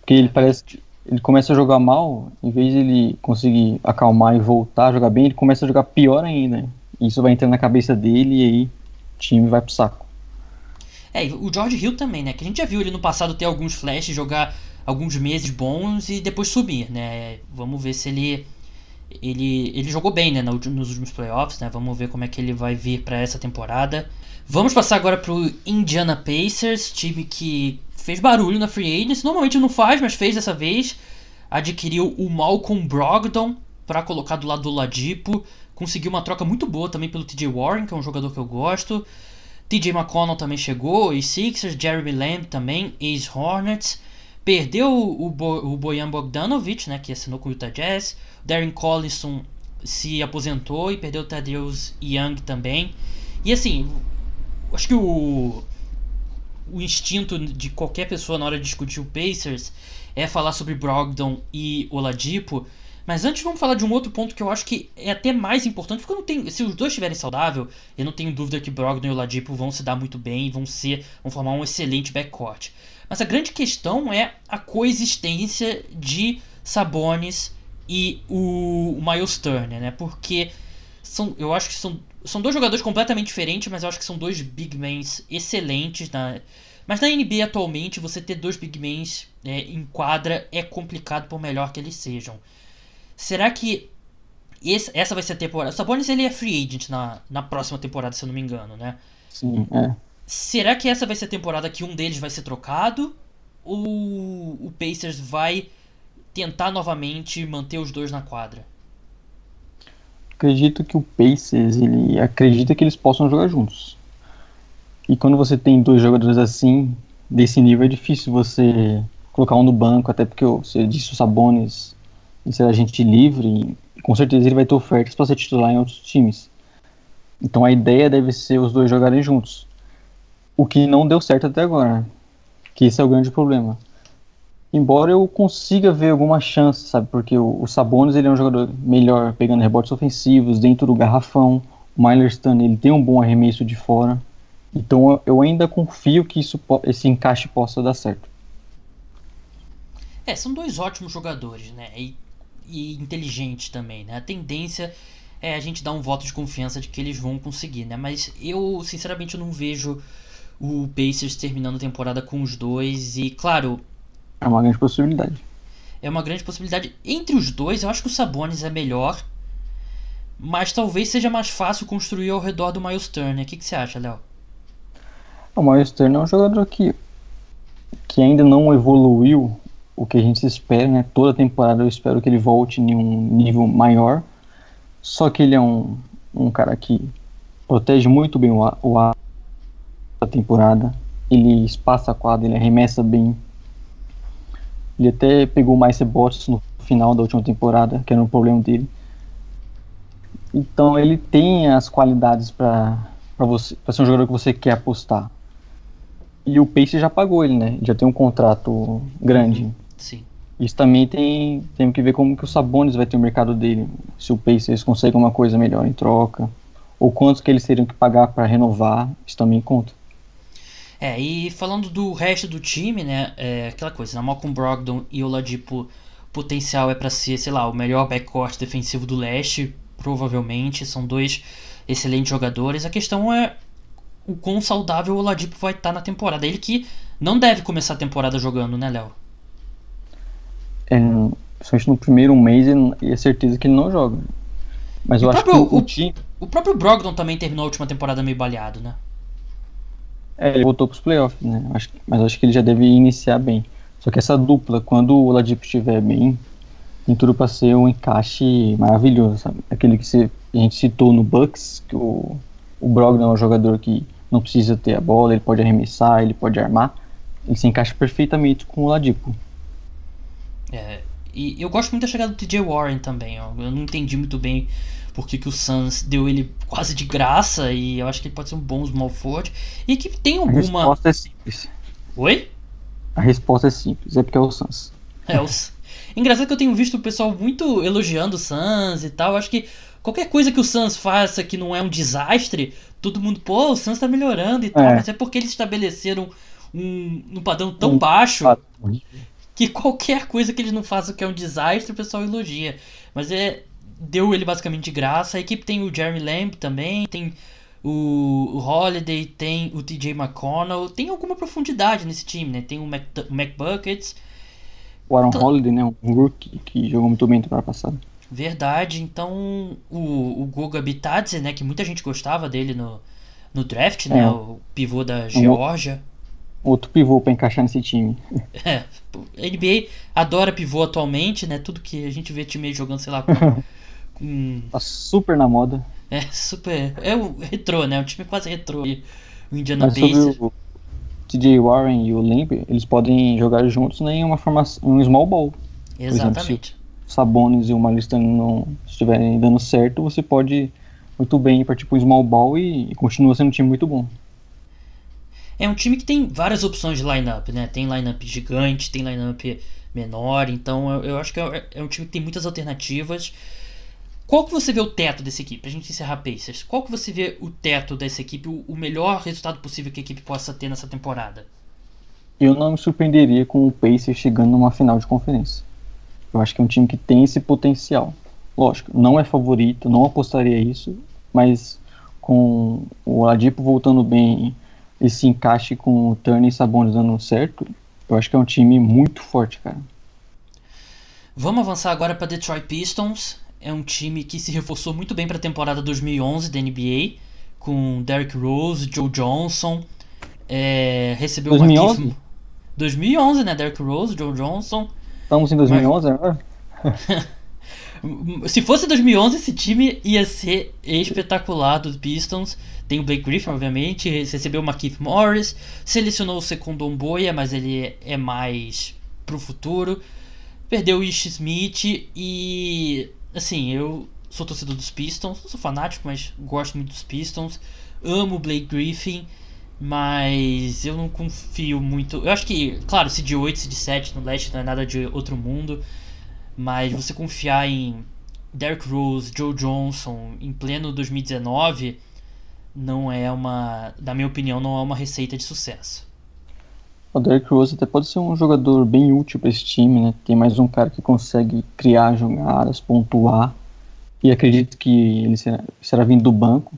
Porque ele parece que ele começa a jogar mal, em vez de ele conseguir acalmar e voltar a jogar bem, ele começa a jogar pior ainda. Isso vai entrar na cabeça dele e aí o time vai pro saco. É, o George Hill também, né? Que a gente já viu ele no passado ter alguns flashes, jogar alguns meses bons e depois sumir, né? Vamos ver se ele ele, ele jogou bem, né, nos últimos playoffs, né? Vamos ver como é que ele vai vir para essa temporada. Vamos passar agora pro Indiana Pacers, time que fez barulho na free agency. Normalmente não faz, mas fez dessa vez. Adquiriu o Malcolm Brogdon para colocar do lado do Ladipo. Conseguiu uma troca muito boa também pelo TJ Warren, que é um jogador que eu gosto. TJ McConnell também chegou, e Sixers, Jeremy Lamb também, ex Hornets. Perdeu o, Bo o Bojan Bogdanovic, né, que assinou com o Utah Jazz. Darren Collison se aposentou e perdeu o Thaddeus Young também. E assim, acho que o, o instinto de qualquer pessoa na hora de discutir o Pacers é falar sobre Brogdon e Oladipo, Mas antes vamos falar de um outro ponto que eu acho que é até mais importante, porque eu não tenho, se os dois estiverem saudáveis, eu não tenho dúvida que Brogdon e Oladipo vão se dar muito bem, vão ser, vão formar um excelente backcourt. Mas a grande questão é a coexistência de Sabonis e o, o Miles Turner, né? Porque são, eu acho que são, são dois jogadores completamente diferentes, mas eu acho que são dois big men excelentes na mas na NBA atualmente, você ter dois big men é, em quadra é complicado por melhor que eles sejam. Será que esse, essa vai ser a temporada? O Sabonis ele é free agent na, na próxima temporada, se eu não me engano, né? Sim, é. Será que essa vai ser a temporada que um deles vai ser trocado? Ou o Pacers vai tentar novamente manter os dois na quadra? Acredito que o Pacers ele acredita que eles possam jogar juntos. E quando você tem dois jogadores assim, desse nível, é difícil você colocar um no banco, até porque você disse o Sabonis em ser agente livre, com certeza ele vai ter ofertas para ser titular em outros times. Então a ideia deve ser os dois jogarem juntos. O que não deu certo até agora, que esse é o grande problema. Embora eu consiga ver alguma chance, sabe? Porque o, o Sabonis ele é um jogador melhor pegando rebotes ofensivos dentro do garrafão. O Myler ele tem um bom arremesso de fora. Então eu ainda confio que isso, esse encaixe possa dar certo. É, são dois ótimos jogadores, né? E e inteligente também, né? A tendência é a gente dar um voto de confiança de que eles vão conseguir, né? Mas eu, sinceramente, eu não vejo o Pacers terminando a temporada com os dois e, claro... É uma grande possibilidade. É uma grande possibilidade. Entre os dois, eu acho que o Sabonis é melhor, mas talvez seja mais fácil construir ao redor do Miles Turner. O que, que você acha, Léo? O Miles Turner é um jogador que, que ainda não evoluiu o que a gente espera, né? Toda temporada eu espero que ele volte em um nível maior. Só que ele é um, um cara que protege muito bem o, o ar da temporada. Ele espaça a quadra, ele arremessa bem. Ele até pegou mais rebotes no final da última temporada, que era um problema dele. Então ele tem as qualidades para você pra ser um jogador que você quer apostar. E o Pace já pagou ele, né? Já tem um contrato grande. Sim. Isso também tem, tem que ver como que o Sabonis vai ter o mercado dele. Se o Pacers consegue uma coisa melhor em troca. Ou quantos que eles teriam que pagar para renovar. Isso também conta. É, e falando do resto do time, né? É aquela coisa, né, Malcolm Brogdon e Oladipo, potencial é para ser, sei lá, o melhor backcourt defensivo do leste, provavelmente. São dois excelentes jogadores. A questão é o quão saudável o Oladipo vai estar tá na temporada. Ele que não deve começar a temporada jogando, né, Léo? É, principalmente no primeiro mês, e é certeza que ele não joga. Mas e eu acho próprio, que o, o, time. O próprio Brogdon também terminou a última temporada meio baleado, né? É, ele voltou pros playoffs, né? Acho, mas acho que ele já deve iniciar bem. Só que essa dupla, quando o Oladipo estiver bem, tem tudo para ser um encaixe maravilhoso, sabe? Aquele que você, a gente citou no Bucks, que o, o Brogdon é um jogador que não precisa ter a bola, ele pode arremessar, ele pode armar. Ele se encaixa perfeitamente com o Oladipo. É, e eu gosto muito da chegada do TJ Warren também. Ó. Eu não entendi muito bem porque que o Suns deu ele quase de graça e eu acho que ele pode ser um bom small forward. E que tem alguma. A resposta é simples. Oi? A resposta é simples, é porque é o Suns. É, o... Engraçado que eu tenho visto o pessoal muito elogiando o Suns e tal. Eu acho que qualquer coisa que o Suns faça que não é um desastre, todo mundo, pô, o Suns tá melhorando e tal. É. Mas é porque eles estabeleceram um, um padrão tão um baixo que qualquer coisa que eles não façam que é um desastre, o pessoal elogia. Mas é deu ele basicamente de graça. A equipe tem o Jeremy Lamb também, tem o, Holiday, tem o TJ McConnell, tem alguma profundidade nesse time, né? Tem o, Mac, o McBuckets. O Aaron então, Holiday, né? Um rookie que jogou muito bem temporada passada. Verdade. Então, o, o Goga Bitadze, né? Que muita gente gostava dele no, no draft, né? É. O pivô da Geórgia outro pivô para encaixar nesse time. É, a NBA adora pivô atualmente, né? Tudo que a gente vê time jogando, sei lá, com, com... Tá super na moda. É, super. É o retrô, né? O time quase retrô. O Indiana Mas Pacers. O TJ Warren e o Lamb, eles podem jogar juntos né, em uma formação, um small ball. Exatamente. Exemplo, se Sabonis e o Malistan não estiverem dando certo, você pode muito bem ir para tipo um small ball e, e continua sendo um time muito bom. É um time que tem várias opções de lineup, né? Tem lineup gigante, tem lineup menor, então eu, eu acho que é, é, um time que tem muitas alternativas. Qual que você vê o teto dessa equipe? A gente encerrar Pacers. Qual que você vê o teto dessa equipe, o, o melhor resultado possível que a equipe possa ter nessa temporada? Eu não me surpreenderia com o Pacers chegando numa final de conferência. Eu acho que é um time que tem esse potencial. Lógico, não é favorito, não apostaria isso, mas com o Adipo voltando bem, esse encaixe com o Turner e Sabonis dando certo, eu acho que é um time muito forte, cara. Vamos avançar agora para Detroit Pistons. É um time que se reforçou muito bem para a temporada 2011 da NBA, com Derrick Rose, Joe Johnson. É, recebeu 2011? uma 2011, né? Derrick Rose, Joe Johnson. Estamos em 2011 agora? Se fosse 2011, esse time ia ser espetacular dos Pistons. Tem o Blake Griffin, obviamente. Recebeu o Markieff Morris. Selecionou o segundo Omboia, mas ele é mais pro futuro. Perdeu o Ish Smith. E. Assim, eu sou torcedor dos Pistons. Sou fanático, mas gosto muito dos Pistons. Amo o Blake Griffin. Mas eu não confio muito. Eu acho que, claro, se de 8, se de 7 no leste não é nada de outro mundo. Mas você confiar em Derrick Rose, Joe Johnson em pleno 2019 não é uma, na minha opinião, não é uma receita de sucesso. O Derrick Rose até pode ser um jogador bem útil para esse time, né? Tem mais um cara que consegue criar jogadas, pontuar. E acredito que ele será, será vindo do banco.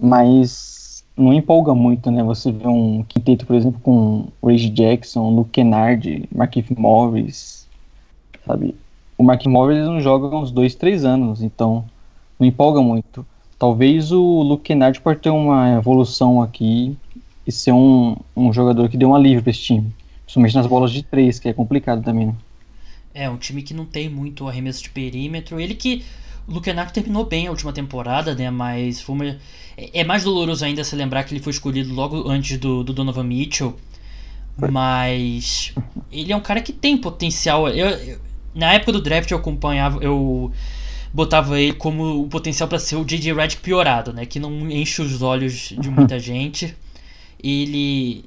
Mas não empolga muito, né? Você vê um quinteto, por exemplo, com Reggie Jackson, Luke Kennard, Markieff Morris, sabe? O Mark Morris não joga uns dois, três anos, então não empolga muito. Talvez o Luke Kennard pode ter uma evolução aqui e ser um, um jogador que dê um alívio para esse time. Principalmente nas bolas de três, que é complicado também, né? É, um time que não tem muito arremesso de perímetro. Ele que. O Luke Kennard terminou bem a última temporada, né? Mas foi uma, é, é mais doloroso ainda se lembrar que ele foi escolhido logo antes do, do Donovan Mitchell. Mas ele é um cara que tem potencial. Eu, eu, na época do draft eu acompanhava, eu botava ele como o potencial para ser o JJ Redick piorado, né? Que não enche os olhos de muita gente. Ele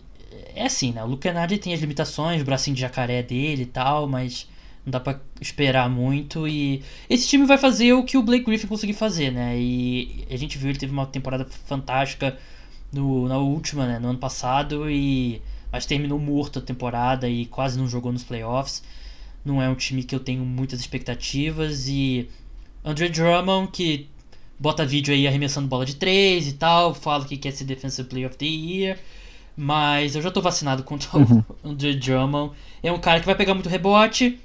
é assim, né? O Luke Kennedy tem as limitações, o bracinho de jacaré dele e tal, mas não dá para esperar muito e esse time vai fazer o que o Blake Griffin conseguiu fazer, né? E a gente viu ele teve uma temporada fantástica no, na última, né, no ano passado e mas terminou morto a temporada e quase não jogou nos playoffs. Não é um time que eu tenho muitas expectativas. E Andre Drummond, que bota vídeo aí arremessando bola de 3 e tal, fala que quer ser Defensive Player of the Year. Mas eu já tô vacinado contra uhum. o Andre Drummond. É um cara que vai pegar muito rebote.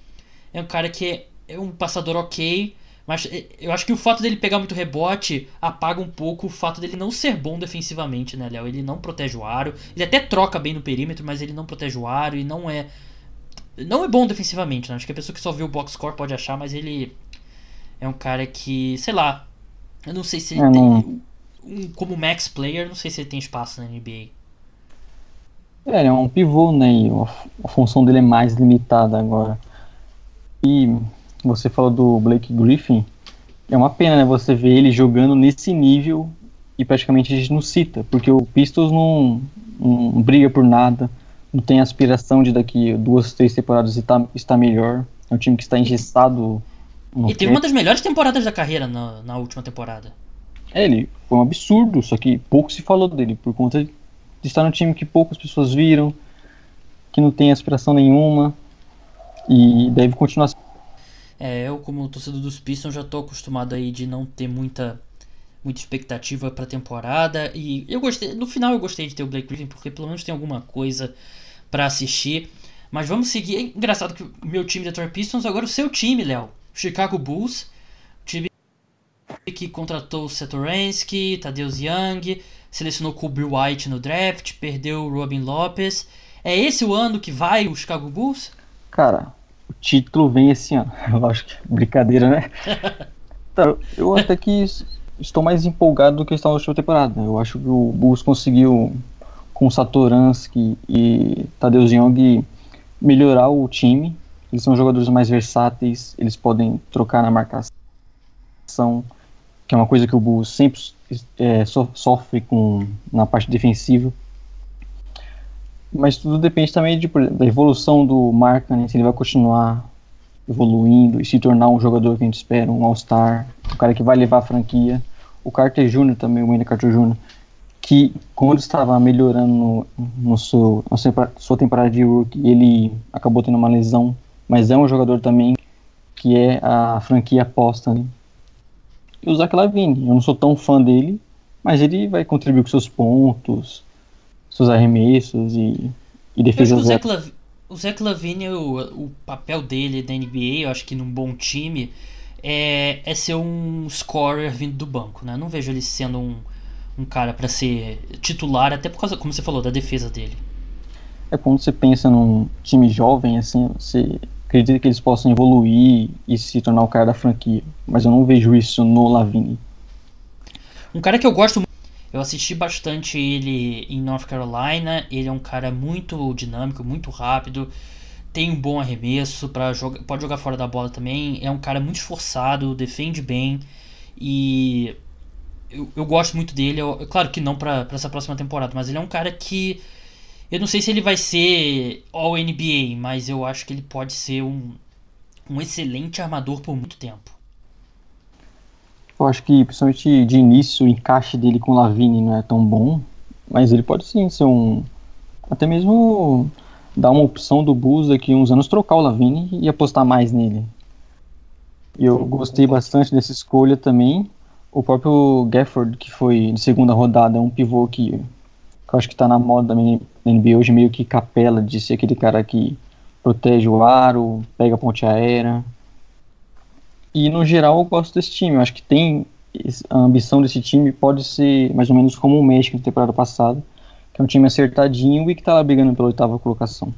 É um cara que é um passador ok. Mas eu acho que o fato dele pegar muito rebote apaga um pouco o fato dele não ser bom defensivamente, né, Léo? Ele não protege o aro. Ele até troca bem no perímetro, mas ele não protege o aro e não é não é bom defensivamente, né? Acho que a pessoa que só vê o box score pode achar, mas ele é um cara que, sei lá, eu não sei se ele é, tem. Um, como max player, não sei se ele tem espaço na NBA. É, ele é um pivô, né? E a, a função dele é mais limitada agora. E você falou do Blake Griffin. É uma pena, né? Você ver ele jogando nesse nível e praticamente a gente não cita, porque o Pistols não, não briga por nada não tem aspiração de daqui duas, três temporadas estar, estar melhor. É um time que está engessado. E teve uma das melhores temporadas da carreira na, na última temporada. É, ele foi um absurdo, só que pouco se falou dele, por conta de estar num time que poucas pessoas viram, que não tem aspiração nenhuma e deve continuar. É, eu como torcedor dos Pistons já estou acostumado aí de não ter muita muita expectativa para a temporada e eu gostei, no final eu gostei de ter o Blake Griffin porque pelo menos tem alguma coisa para assistir. Mas vamos seguir. É engraçado que o meu time Detroit Pistons, agora o seu time, Léo. Chicago Bulls. Time que contratou Satoransky, Tadeusz Young, selecionou Kobe White no draft, perdeu o Robin Lopez. É esse o ano que vai o Chicago Bulls? Cara, o título vem esse ano. Eu acho que brincadeira, né? tá, eu até que estou mais empolgado do que estava na última temporada. Eu acho que o Bulls conseguiu com Satoransky e Tadeusz Young melhorar o time. Eles são jogadores mais versáteis, eles podem trocar na marcação, que é uma coisa que o Bulls sempre é, so, sofre com na parte defensiva. Mas tudo depende também de, da evolução do Marca, né? Se ele vai continuar evoluindo e se tornar um jogador que a gente espera, um All-Star, um cara que vai levar a franquia. O Carter Jr. também, o Wayne Carter Jr., que quando estava melhorando no, no seu, na sua temporada de rookie, ele acabou tendo uma lesão, mas é um jogador também que é a franquia aposta. Né? E o Zach Lavine, eu não sou tão fã dele, mas ele vai contribuir com seus pontos, seus arremessos e, e defesas. O Zach, Lav o Zach Lavine, o, o papel dele na NBA, eu acho que num bom time, é, é ser um scorer vindo do banco. Né? Eu não vejo ele sendo um, um cara para ser titular, até por causa, como você falou, da defesa dele. É quando você pensa num time jovem, assim, você acredita que eles possam evoluir e se tornar o cara da franquia. Mas eu não vejo isso no Lavine. Um cara que eu gosto muito eu assisti bastante ele em North Carolina. Ele é um cara muito dinâmico, muito rápido, tem um bom arremesso para jogar, pode jogar fora da bola também. É um cara muito esforçado, defende bem e eu, eu gosto muito dele. Eu, claro que não para essa próxima temporada, mas ele é um cara que eu não sei se ele vai ser All NBA, mas eu acho que ele pode ser um, um excelente armador por muito tempo. Eu acho que, principalmente de início, o encaixe dele com o Lavine não é tão bom, mas ele pode sim ser um. Até mesmo dar uma opção do Bulls daqui uns anos trocar o Lavine e apostar mais nele. Eu gostei bastante dessa escolha também. O próprio Gafford, que foi de segunda rodada, é um pivô que, que eu acho que está na moda da NBA hoje, meio que capela de ser aquele cara que protege o aro, pega a ponte aérea. E no geral eu gosto desse time. Eu acho que tem a ambição desse time pode ser mais ou menos como o México na temporada passada, que é um time acertadinho e que está lá brigando pela oitava colocação.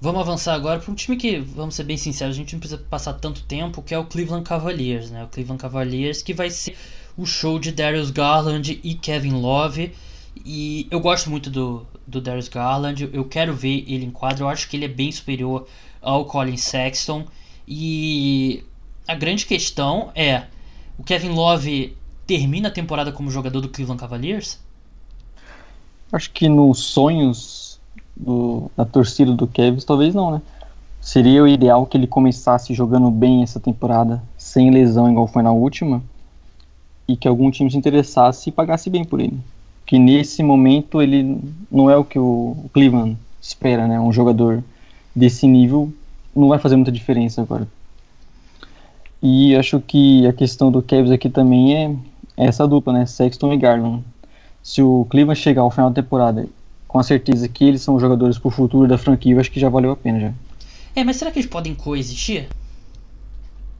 Vamos avançar agora para um time que, vamos ser bem sinceros, a gente não precisa passar tanto tempo, que é o Cleveland Cavaliers, né? O Cleveland Cavaliers que vai ser o show de Darius Garland e Kevin Love. E eu gosto muito do, do Darius Garland, eu quero ver ele em quadro, eu acho que ele é bem superior ao Colin Sexton. E a grande questão é: o Kevin Love termina a temporada como jogador do Cleveland Cavaliers? Acho que nos sonhos do, da torcida do Kevin, talvez não, né? Seria o ideal que ele começasse jogando bem essa temporada, sem lesão, igual foi na última, e que algum time se interessasse e pagasse bem por ele. Que nesse momento ele não é o que o Cleveland espera, né? Um jogador desse nível não vai fazer muita diferença agora. E acho que a questão do Cavs aqui também é essa dupla, né? Sexton e Garland. Se o Cleveland chegar ao final da temporada com a certeza que eles são jogadores pro futuro da franquia, eu acho que já valeu a pena já. É, mas será que eles podem coexistir?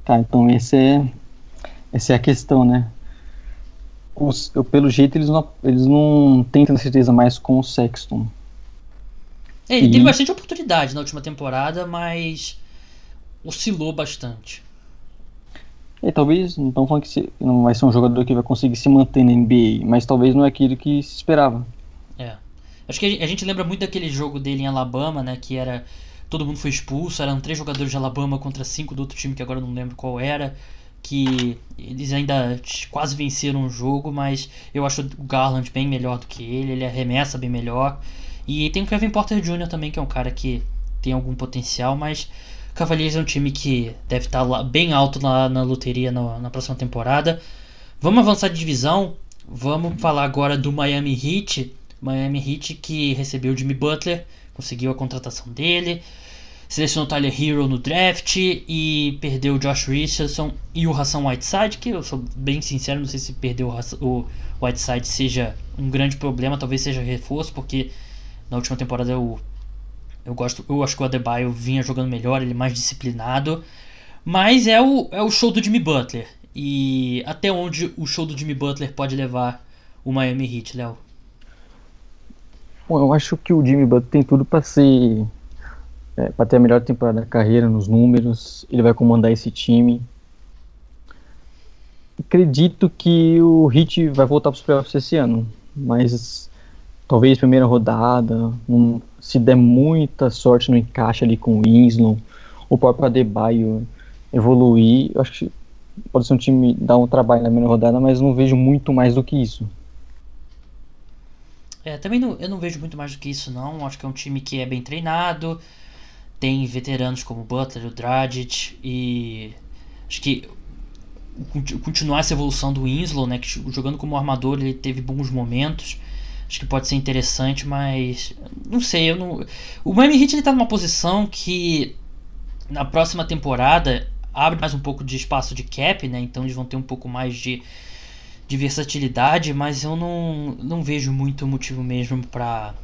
Tá, então esse é, essa é a questão, né? Os, eu, pelo jeito eles não, eles não têm tanta certeza mais com o Sexton. É, ele e... teve bastante oportunidade na última temporada, mas oscilou bastante. E talvez, não estão falando que não vai ser um jogador que vai conseguir se manter na NBA, mas talvez não é aquilo que se esperava. Acho que a gente lembra muito daquele jogo dele em Alabama, né? Que era. Todo mundo foi expulso, eram três jogadores de Alabama contra cinco do outro time que agora não lembro qual era. Que eles ainda quase venceram o jogo, mas eu acho o Garland bem melhor do que ele, ele arremessa bem melhor. E tem o Kevin Porter Jr. também, que é um cara que tem algum potencial, mas Cavaliers é um time que deve estar lá, bem alto lá na loteria no, na próxima temporada. Vamos avançar de divisão. Vamos falar agora do Miami Heat. Miami Heat que recebeu Jimmy Butler, conseguiu a contratação dele, selecionou Tyler Hero no draft e perdeu o Josh Richardson e o Hassan Whiteside, que eu sou bem sincero, não sei se perder o Whiteside seja um grande problema, talvez seja reforço, porque na última temporada o eu gosto, eu acho que o Adebayo vinha jogando melhor, ele mais disciplinado. Mas é o, é o show do Jimmy Butler. E até onde o show do Jimmy Butler pode levar o Miami Heat, Léo? Bom, eu acho que o Jimmy Butler tem tudo para ser é, para ter a melhor temporada da carreira nos números. Ele vai comandar esse time. Acredito que o Heat vai voltar para os playoffs esse ano, mas talvez primeira rodada, um, se der muita sorte no encaixe ali com o Winslow, o próprio Adebayo evoluir, eu acho que pode ser um time dar um trabalho na primeira rodada, mas não vejo muito mais do que isso. É, também não, eu não vejo muito mais do que isso, não. Acho que é um time que é bem treinado. Tem veteranos como o Butler, o Dragic e. Acho que continuar essa evolução do Winslow, né? Que jogando como armador ele teve bons momentos. Acho que pode ser interessante, mas não sei, eu não. O Miami Heat ele tá numa posição que na próxima temporada abre mais um pouco de espaço de cap, né? Então eles vão ter um pouco mais de, de versatilidade, mas eu não, não vejo muito motivo mesmo para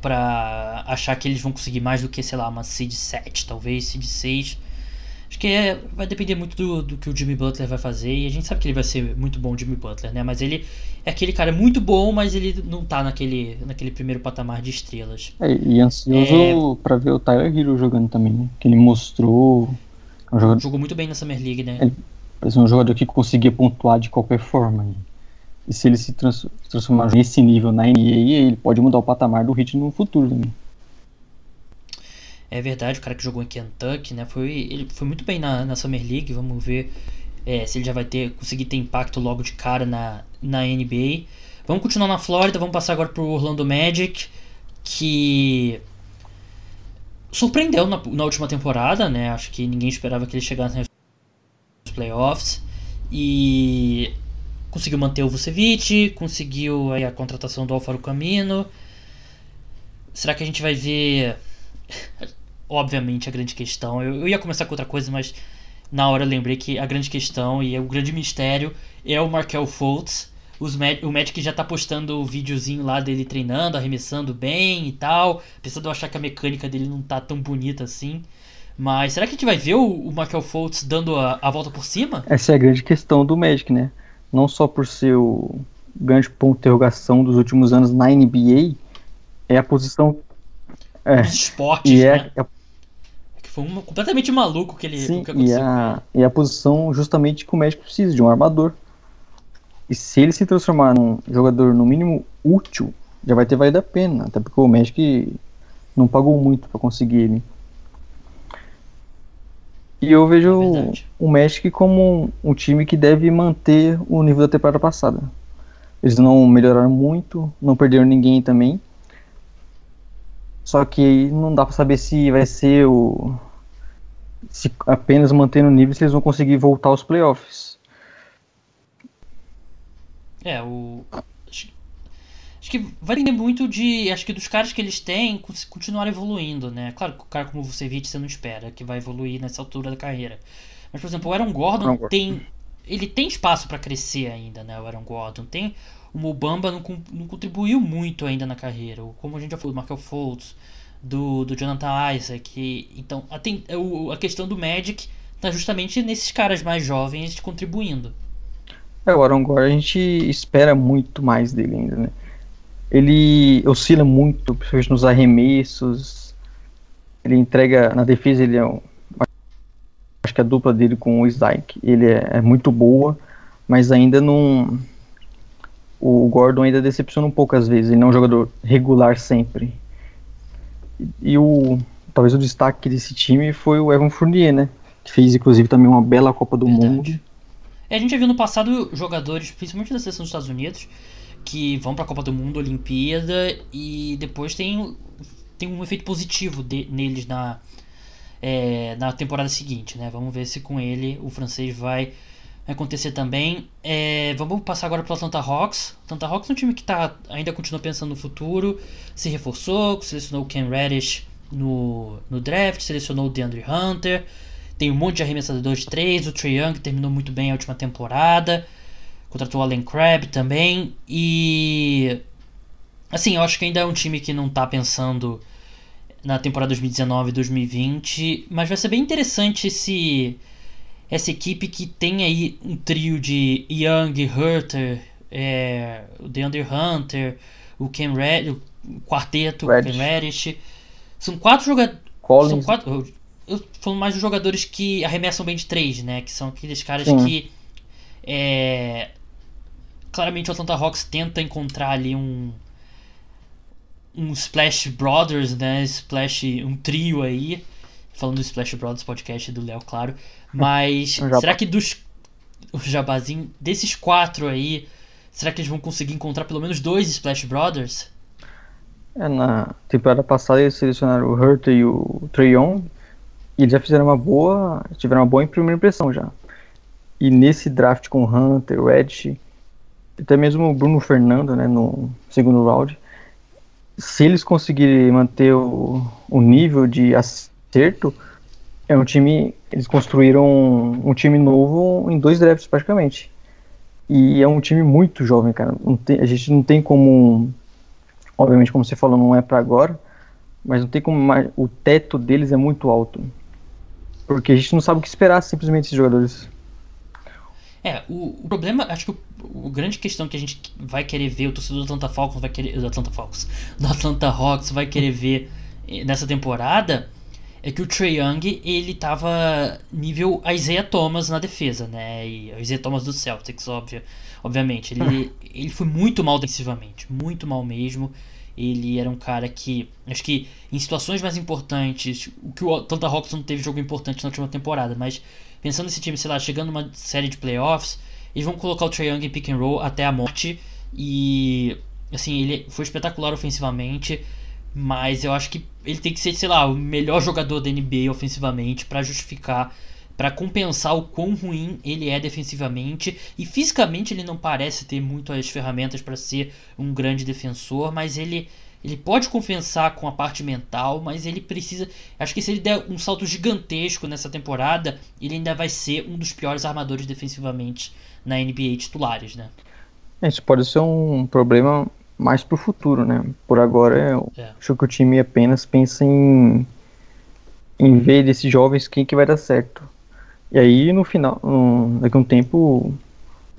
para achar que eles vão conseguir mais do que, sei lá, uma seed 7, talvez seed 6. Acho que é, vai depender muito do, do que o Jimmy Butler vai fazer. E a gente sabe que ele vai ser muito bom, o Jimmy Butler, né? Mas ele é aquele cara muito bom, mas ele não tá naquele, naquele primeiro patamar de estrelas. É, e ansioso é... pra ver o Tyler Hero jogando também, né? Que ele mostrou. Um jogador... Jogou muito bem na Summer League, né? Ele parece um jogador que conseguia pontuar de qualquer forma. Né? E se ele se trans transformar nesse nível na NBA, ele pode mudar o patamar do Heat no futuro também. É verdade, o cara que jogou em Kentucky, né? Foi, ele foi muito bem na, na Summer League. Vamos ver é, se ele já vai ter conseguir ter impacto logo de cara na, na NBA. Vamos continuar na Flórida, vamos passar agora pro Orlando Magic, que surpreendeu na, na última temporada, né? Acho que ninguém esperava que ele chegasse playoffs. E conseguiu manter o Vucevic, conseguiu a contratação do Alfaro Camino. Será que a gente vai ver obviamente, a grande questão. Eu, eu ia começar com outra coisa, mas na hora eu lembrei que a grande questão e o grande mistério é o Markel Fultz. Os o Magic já tá postando o videozinho lá dele treinando, arremessando bem e tal. Apesar de eu achar que a mecânica dele não tá tão bonita assim. Mas será que a gente vai ver o, o Markel Fultz dando a, a, volta por cima? Essa é a grande questão do Magic, né? Não só por ser o grande ponto de interrogação dos últimos anos na NBA, é a posição. É, esportes, e é, né? É, foi um, completamente maluco que ele Sim, que e a, e a posição justamente que o médico precisa, de um armador. E se ele se transformar num jogador no mínimo útil, já vai ter valido a pena. Até porque o Magic não pagou muito para conseguir ele. E eu vejo é o Magic como um, time que deve manter o nível da temporada passada. Eles não melhoraram muito, não perderam ninguém também. Só que não dá para saber se vai ser o. Se apenas mantendo o nível, se eles vão conseguir voltar aos playoffs. É, o. Acho, que vai depender muito de. Acho que dos caras que eles têm continuar evoluindo, né? Claro que o cara como você Vucevic você não espera que vai evoluir nessa altura da carreira. Mas, por exemplo, o Aaron Gordon, Gordon. tem. Ele tem espaço para crescer ainda, né? O Aaron Gordon. Tem o Mobamba não, não contribuiu muito ainda na carreira. Como a gente já falou, do Michael Fultz, do, do Jonathan Isaac. Então, a, tem, a questão do Magic tá justamente nesses caras mais jovens contribuindo. É, o Aaron Gore a gente espera muito mais dele ainda, né? Ele oscila muito, principalmente nos arremessos. Ele entrega na defesa, ele é um, acho que a dupla dele com o Isaac, ele é, é muito boa, mas ainda não o Gordon ainda decepciona um pouco às vezes, ele não é um jogador regular sempre. E, e o talvez o destaque desse time foi o Evan Fournier, né? Que fez inclusive também uma bela Copa do Verdade. Mundo. É, a gente já viu no passado jogadores, principalmente da seleção dos Estados Unidos, que vão para a Copa do Mundo, Olimpíada e depois tem, tem um efeito positivo de, neles na é, na temporada seguinte, né? Vamos ver se com ele o francês vai acontecer também. É, vamos passar agora para o Atlanta Hawks. Atlanta Hawks é um time que tá, ainda continua pensando no futuro, se reforçou, selecionou o Ken Reddish no, no draft, selecionou o DeAndre Hunter, tem um monte de arremessadores de três, o Trey Young terminou muito bem a última temporada, contratou o Allen Crabbe também, e assim, eu acho que ainda é um time que não está pensando na temporada 2019-2020, mas vai ser bem interessante se essa equipe que tem aí um trio de Young, Hurter, é, o DeAndre Hunter, o Ken Red, o quarteto, o Ken Reddish. São quatro jogadores. São quatro. Eu, eu falo mais dos jogadores que arremessam bem de três, né? Que são aqueles caras Sim. que. É, claramente o Atlanta Hawks tenta encontrar ali um. Um Splash Brothers, né? Splash. Um trio aí. Falando do Splash Brothers podcast do Léo, claro. Mas será que dos. O Jabazinho, desses quatro aí, será que eles vão conseguir encontrar pelo menos dois Splash Brothers? É, na temporada passada eles selecionaram o Hurt e o Trayon e eles já fizeram uma boa, tiveram uma boa primeira impressão já. E nesse draft com o Hunter, o Edge, até mesmo o Bruno Fernando, né, no segundo round, se eles conseguirem manter o, o nível de acerto, é um time. Eles construíram um, um time novo em dois drafts praticamente. E é um time muito jovem, cara. Tem, a gente não tem como. Obviamente, como você falou, não é para agora. Mas não tem como. O teto deles é muito alto. Porque a gente não sabe o que esperar simplesmente esses jogadores. É, o, o problema, acho que o, o, grande questão que a gente vai querer ver, o torcedor do Atlanta Falcons vai querer. Do Atlanta Falcons, do Atlanta Hawks vai querer ver eh, nessa temporada é que o Trey Young, ele tava nível Isaiah Thomas na defesa, né? E Isaiah Thomas do Celtics, óbvio, obviamente. Ele, ele foi muito mal defensivamente, muito mal mesmo. Ele era um cara que, acho que em situações mais importantes, o que o Atlanta Hawks não teve jogo importante na última temporada, mas pensando nesse time, sei lá, chegando numa série de playoffs, eles vão colocar o Trae Young em pick and roll até a morte. E assim, ele foi espetacular ofensivamente, mas eu acho que ele tem que ser, sei lá, o melhor jogador da NBA ofensivamente para justificar para compensar o quão ruim ele é defensivamente. E fisicamente ele não parece ter muito as ferramentas para ser um grande defensor, mas ele ele pode compensar com a parte mental, mas ele precisa. Acho que se ele der um salto gigantesco nessa temporada, ele ainda vai ser um dos piores armadores defensivamente na NBA titulares, né? Isso pode ser um problema mais pro futuro, né? Por agora, eu é. acho que o time apenas pensa em, em ver desses jovens quem que vai dar certo. E aí, no final, daqui a um tempo,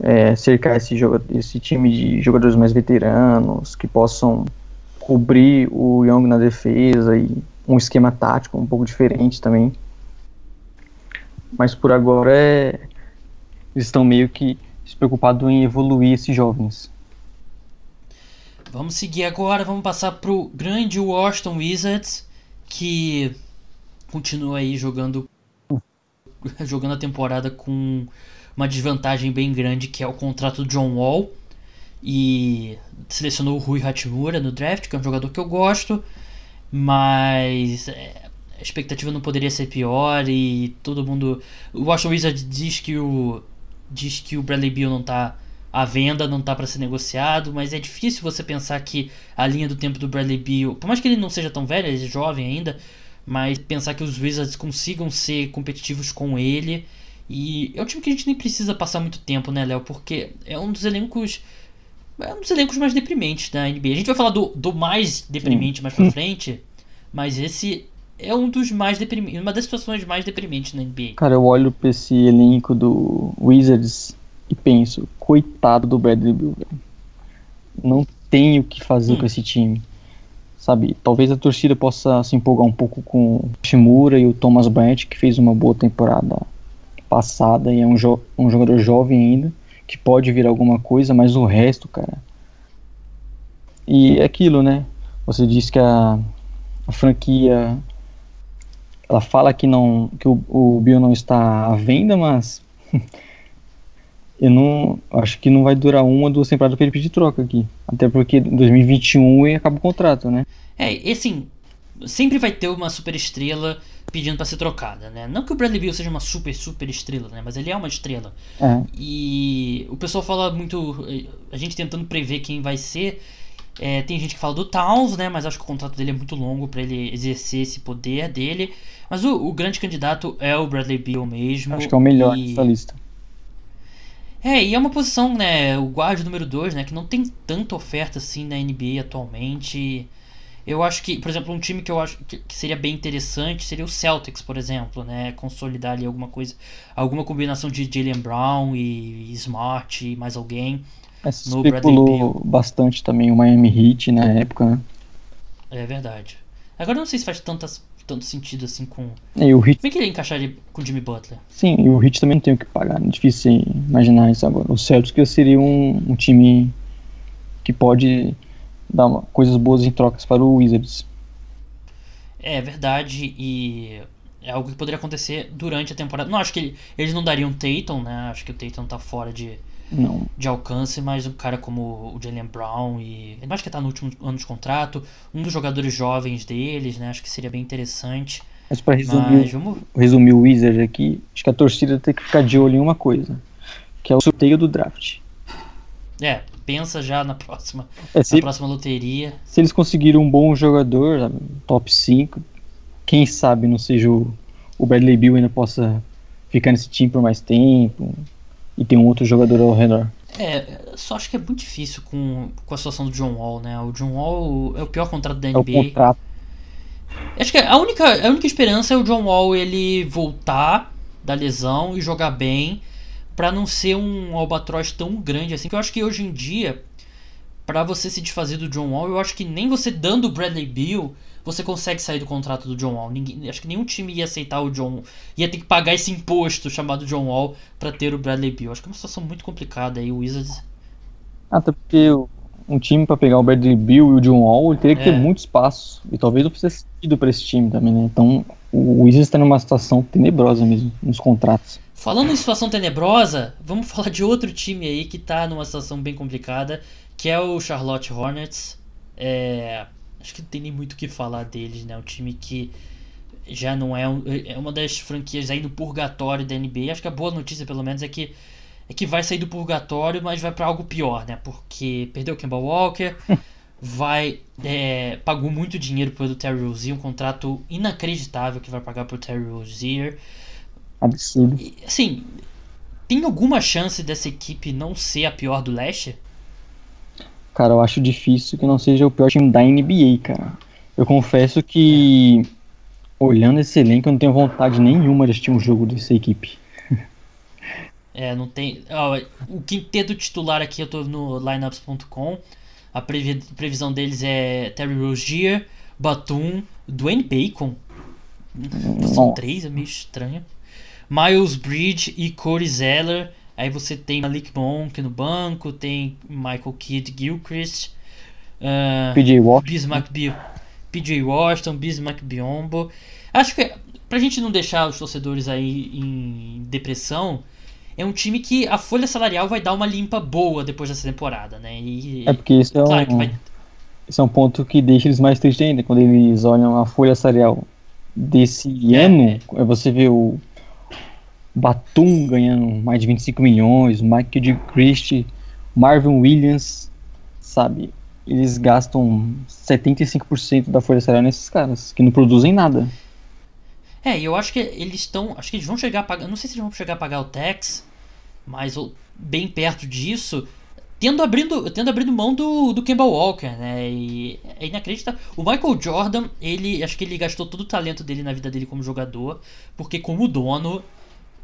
é, cercar esse, esse time de jogadores mais veteranos que possam cobrir o Young na defesa e um esquema tático um pouco diferente também. Mas por agora é, eles estão meio que se preocupados em evoluir esses jovens. Vamos seguir agora, vamos passar pro grande Washington Wizards, que continua aí jogando jogando a temporada com uma desvantagem bem grande, que é o contrato do John Wall. E selecionou o Rui Hachimura no draft, que é um jogador que eu gosto, mas é, a expectativa não poderia ser pior e todo mundo. O Washington Wizards diz que o diz que o Bradley Beal não está à venda, não está para ser negociado, mas é difícil você pensar que a linha do tempo do Bradley Beal, por mais que ele não seja tão velho, ele é jovem ainda, mas pensar que os Wizards consigam ser competitivos com ele. E é um time que a gente nem precisa passar muito tempo, né, Léo? Porque é um dos elencos. É um dos elencos mais deprimentes da NBA. A gente vai falar do, do mais deprimente mais pra frente, mas esse é um dos mais deprimentes. Uma das situações mais deprimentes na NBA. Cara, eu olho pra esse elenco do Wizards e penso, coitado do Bradley Beal, Não tem o que fazer hum. com esse time sabe? Talvez a torcida possa se empolgar um pouco com o Shimura e o Thomas Bryant, que fez uma boa temporada passada e é um, jo um jogador jovem ainda, que pode vir alguma coisa, mas o resto, cara. E é aquilo, né? Você disse que a, a franquia ela fala que não que o, o Bill não está à venda, mas eu não acho que não vai durar uma duas temporadas para ele pedir troca aqui. Até porque em 2021 e acaba o contrato, né? É, e assim, sempre vai ter uma super estrela pedindo para ser trocada, né? Não que o Bradley Beal seja uma super, super estrela, né? Mas ele é uma estrela. É. E o pessoal fala muito. A gente tentando prever quem vai ser. É, tem gente que fala do Towns, né? Mas acho que o contrato dele é muito longo para ele exercer esse poder dele. Mas o, o, grande candidato é o Bradley Beal mesmo. Acho que é o melhor e... dessa lista. É, e é uma posição, né, o guarda número 2, né, que não tem tanta oferta assim na NBA atualmente. Eu acho que, por exemplo, um time que eu acho que, seria bem interessante seria o Celtics, por exemplo, né, consolidar ali alguma coisa, alguma combinação de Jalen Brown e, Smart e mais alguém. É, se no especulou bastante também o Miami Heat na época, né? É verdade. Agora eu não sei se faz tantas tanto sentido assim com. E o Hit... Como é que ele encaixaria com o Jimmy Butler? Sim, e o Hit também não tem o que pagar. É difícil imaginar isso agora. O Celtics seria um, um time que pode dar uma, coisas boas em trocas para o Wizards. É verdade, e é algo que poderia acontecer durante a temporada. Não acho que ele, eles não dariam Tatum, né? Acho que o Tatum tá fora de, Não. de alcance, mas um cara como o Jalen Brown e. Ele acho que tá no último ano de contrato, um dos jogadores jovens deles, né? Acho que seria bem interessante. Mas para resumir, Mas vamos. resumir o Wizard aqui, acho que a torcida tem que ficar de olho em uma coisa, que é o sorteio do draft. É, pensa já na próxima, É, se, na próxima loteria. se eles conseguirem um bom jogador, sabe, top 5, quem sabe não seja o, o Bradley Bill ainda possa ficar nesse time por mais tempo e ter um outro jogador ao redor. É, só acho que é muito difícil com, com a situação do John Wall, né? O John Wall é o pior contrato da É o NBA. contrato. Acho que a única, a única esperança é o John Wall ele voltar da lesão e jogar bem pra não ser um albatroz tão grande assim. Que eu acho que hoje em dia, pra você se desfazer do John Wall, eu acho que nem você dando o Bradley Bill você consegue sair do contrato do John Wall. Ninguém, acho que nenhum time ia aceitar o John, ia ter que pagar esse imposto chamado John Wall pra ter o Bradley Bill. Acho que é uma situação muito complicada aí. O Wizards Até porque um time pra pegar o Bradley Bill e o John Wall ele teria que É. ter muito espaço. E talvez não precise ido pra esse time também, né? Então o Wizards está numa situação tenebrosa mesmo nos contratos. Falando em situação tenebrosa, vamos falar de outro time aí que tá numa situação bem complicada, que é o Charlotte Hornets. É, acho que não tem nem muito o que falar deles, né? Um time que já não é, um- é uma das franquias aí do purgatório da NBA. Acho que a boa notícia, pelo menos, é que é que vai sair do purgatório, mas vai pra algo pior, né? Porque perdeu o Kemba Walker, vai é, pagou muito dinheiro pelo Terry Rozier, um contrato inacreditável que vai pagar pro Terry Rozier. Absurdo. E, Assim, tem alguma chance dessa equipe não ser a pior do leste? Cara, eu acho difícil que não seja o pior time da NBA, cara. Eu confesso que, olhando esse elenco, eu não tenho vontade nenhuma de assistir um jogo dessa equipe. É, não tem. ó, o quinteto titular aqui eu tô no lineups.com. A previ- previsão deles é Terry Rozier, Batum, Dwayne Bacon. São três, é meio estranho. Miles Bridge e Corey Zeller. Aí você tem Malik Monk no banco, tem Michael Kidd Gilchrist. ah, PJ Bi- PJ Washington, Bismack Biombo. Acho que pra gente não deixar os torcedores aí em depressão, é um time que a folha salarial vai dar uma limpa boa depois dessa temporada, né? E É porque isso é, claro um, vai esse é um ponto que deixa eles mais tristes ainda. Quando eles olham a folha salarial desse É, ano, é você vê o Batum ganhando mais de 25 milhões, Mike de Christie, Marvin Williams, sabe? Eles gastam 75% da folha salarial nesses caras, que não produzem nada. É, eu acho que eles estão. Acho que eles vão chegar a pagar. Não sei se eles vão chegar a pagar o tax, mas bem perto disso. Tendo abrindo, tendo abrido mão do, do Kemba Walker, né? E é inacreditável. O Michael Jordan, ele. Acho que ele gastou todo o talento dele na vida dele como jogador. Porque como dono.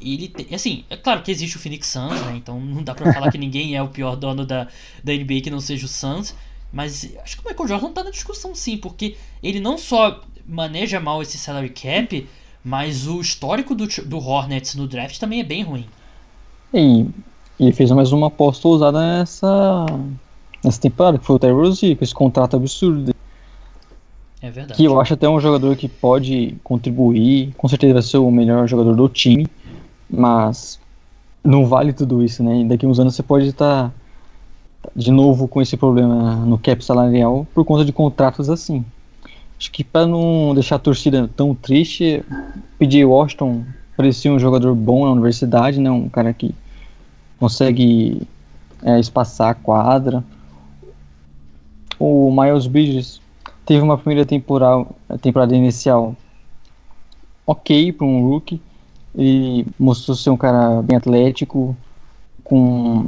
Ele tem, assim, é claro que existe o Phoenix Suns, né? Então não dá pra falar que ninguém é o pior dono da, da NBA que não seja o Suns. Mas acho que o Michael Jordan tá na discussão sim, porque ele não só maneja mal esse salary cap, mas o histórico do, do Hornets no draft também é bem ruim. E, ele fez mais uma aposta ousada nessa, nessa temporada, que foi o Rozier, com esse contrato absurdo. É verdade. Que eu acho até um jogador que pode contribuir, com certeza vai ser o melhor jogador do time, mas não vale tudo isso, né? E daqui uns anos você pode estar de novo com esse problema no cap salarial por conta de contratos assim. Acho que para não deixar a torcida tão triste, PJ Washington parecia um jogador bom na universidade, né? Um cara que consegue é, espaçar a quadra. O Miles Bridges teve uma primeira temporada, temporada inicial ok para um rookie. Ele mostrou ser um cara bem atlético, com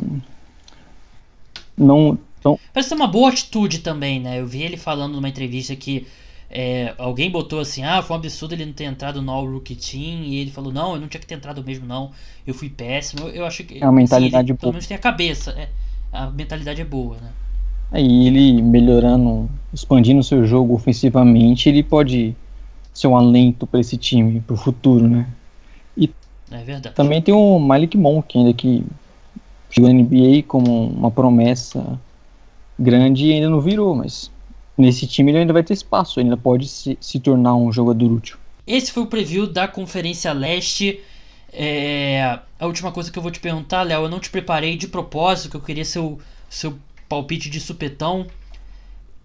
não tão Parece ter uma boa atitude também, né? Eu vi ele falando numa entrevista que é, alguém botou assim, ah, foi um absurdo ele não ter entrado no All Rookie Team, e ele falou, não, eu não tinha que ter entrado mesmo, não. Eu fui péssimo. Eu, eu acho que. É uma mentalidade ele, Pelo boa. menos tem a cabeça. é, a mentalidade é boa, né? Aí ele melhorando, expandindo seu jogo ofensivamente, ele pode ser um alento para esse time pro futuro, né? É verdade. Também tem o Malik Monk ainda que chegou na NBA como uma promessa grande e ainda não virou, mas nesse time ele ainda vai ter espaço, ainda pode se, se tornar um jogador útil. Esse foi o preview da Conferência Leste. É, a última coisa que eu vou te perguntar, Léo, eu não te preparei de propósito, que eu queria seu, seu palpite de supetão.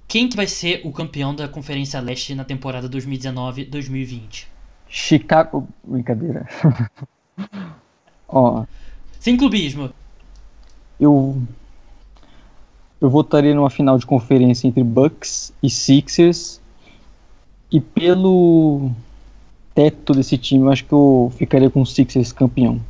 Quem que vai ser o campeão da Conferência Leste na temporada 2019-2020? Chicago. Brincadeira. Ó. Sem clubismo. Eu. Eu votaria numa final de conferência entre Bucks e Sixers. E pelo teto desse time, eu acho que eu ficaria com o Sixers campeão.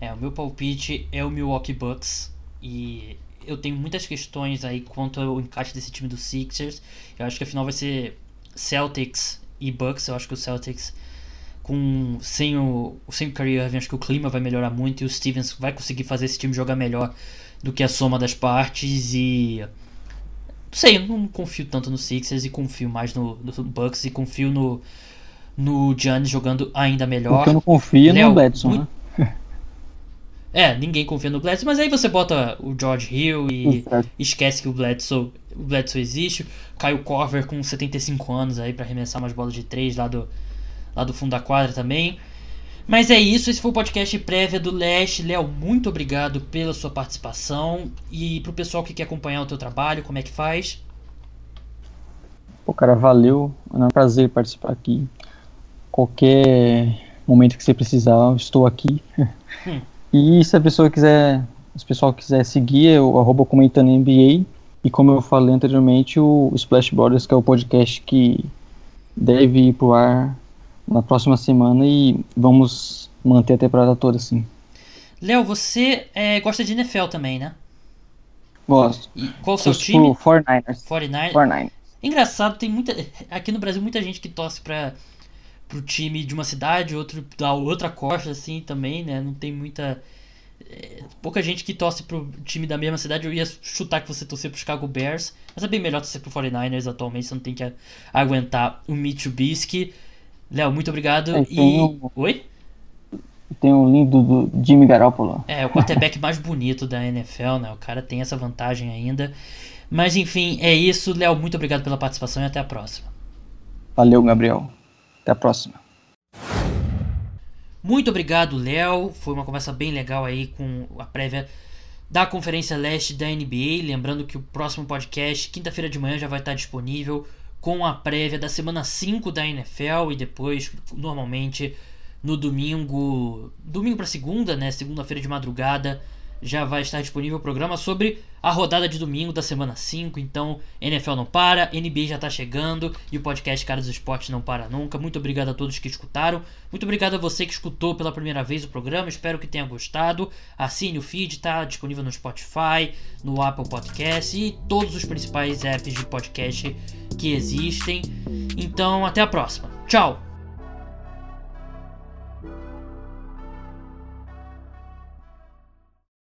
É, o meu palpite é o Milwaukee Bucks. E eu tenho muitas questões aí quanto ao encaixe desse time do Sixers. Eu acho que a final vai ser Celtics e Bucks. Eu acho que o Celtics com sem o sem o Kyrie Irving, acho que o clima vai melhorar muito e o Stevens vai conseguir fazer esse time jogar melhor do que a soma das partes e não sei, eu não confio tanto no Sixers e confio mais no, no Bucks e confio no no Giannis jogando ainda melhor. Porque eu não confio Léo, no Bledson, muito... né? É, ninguém confia no Bledsoe, mas aí você bota o George Hill e esquece que o Bledsoe, o Bledsoe existe. Cai o Corver com 75 anos aí para arremessar umas bolas de 3 lá do, lá do fundo da quadra também. Mas é isso, esse foi o podcast prévia do Leste. Léo, muito obrigado pela sua participação. E pro pessoal que quer acompanhar o teu trabalho, como é que faz? Pô, cara, valeu. É um prazer participar aqui. Qualquer momento que você precisar, eu estou aqui. Hum. E se a pessoa quiser, se o pessoal quiser seguir, é o arroba comentando NBA. E como eu falei anteriormente, o Splash Brothers, que é o podcast que deve ir pro ar na próxima semana e vamos manter a temporada toda assim. Léo, você é, gosta de NFL também, né? Gosto. E qual o seu time? 49ers. 49ers. 49ers. Engraçado, tem muita. Aqui no Brasil, muita gente que torce para pro time de uma cidade, outro da outra costa, assim, também, né? Não tem muita. É, pouca gente que torce pro time da mesma cidade. Eu ia chutar que você torcer pro Chicago Bears, mas é bem melhor torcer pro 49ers atualmente, você não tem que aguentar o Mitsubishi. Léo, muito obrigado. É, e. Um, Oi? Tem um lindo do Jimmy Garoppolo. É, o quarterback mais bonito da NFL, né? O cara tem essa vantagem ainda. Mas enfim, é isso. Léo, muito obrigado pela participação e até a próxima. Valeu, Gabriel. Até a próxima. Muito obrigado, Léo. Foi uma conversa bem legal aí com a prévia da Conferência Leste da NBA. Lembrando que o próximo podcast, quinta-feira de manhã, já vai estar disponível com a prévia da semana 5 da NFL e depois, normalmente, no domingo, domingo para segunda, né, segunda-feira de madrugada, já vai estar disponível o programa sobre a rodada de domingo da semana 5. Então, NFL não para, NBA já está chegando e o podcast Caras do Esporte não para nunca. Muito obrigado a todos que escutaram. Muito obrigado a você que escutou pela primeira vez o programa. Espero que tenha gostado. Assine o feed, está disponível no Spotify, no Apple Podcast e todos os principais apps de podcast que existem. Então, até a próxima. Tchau!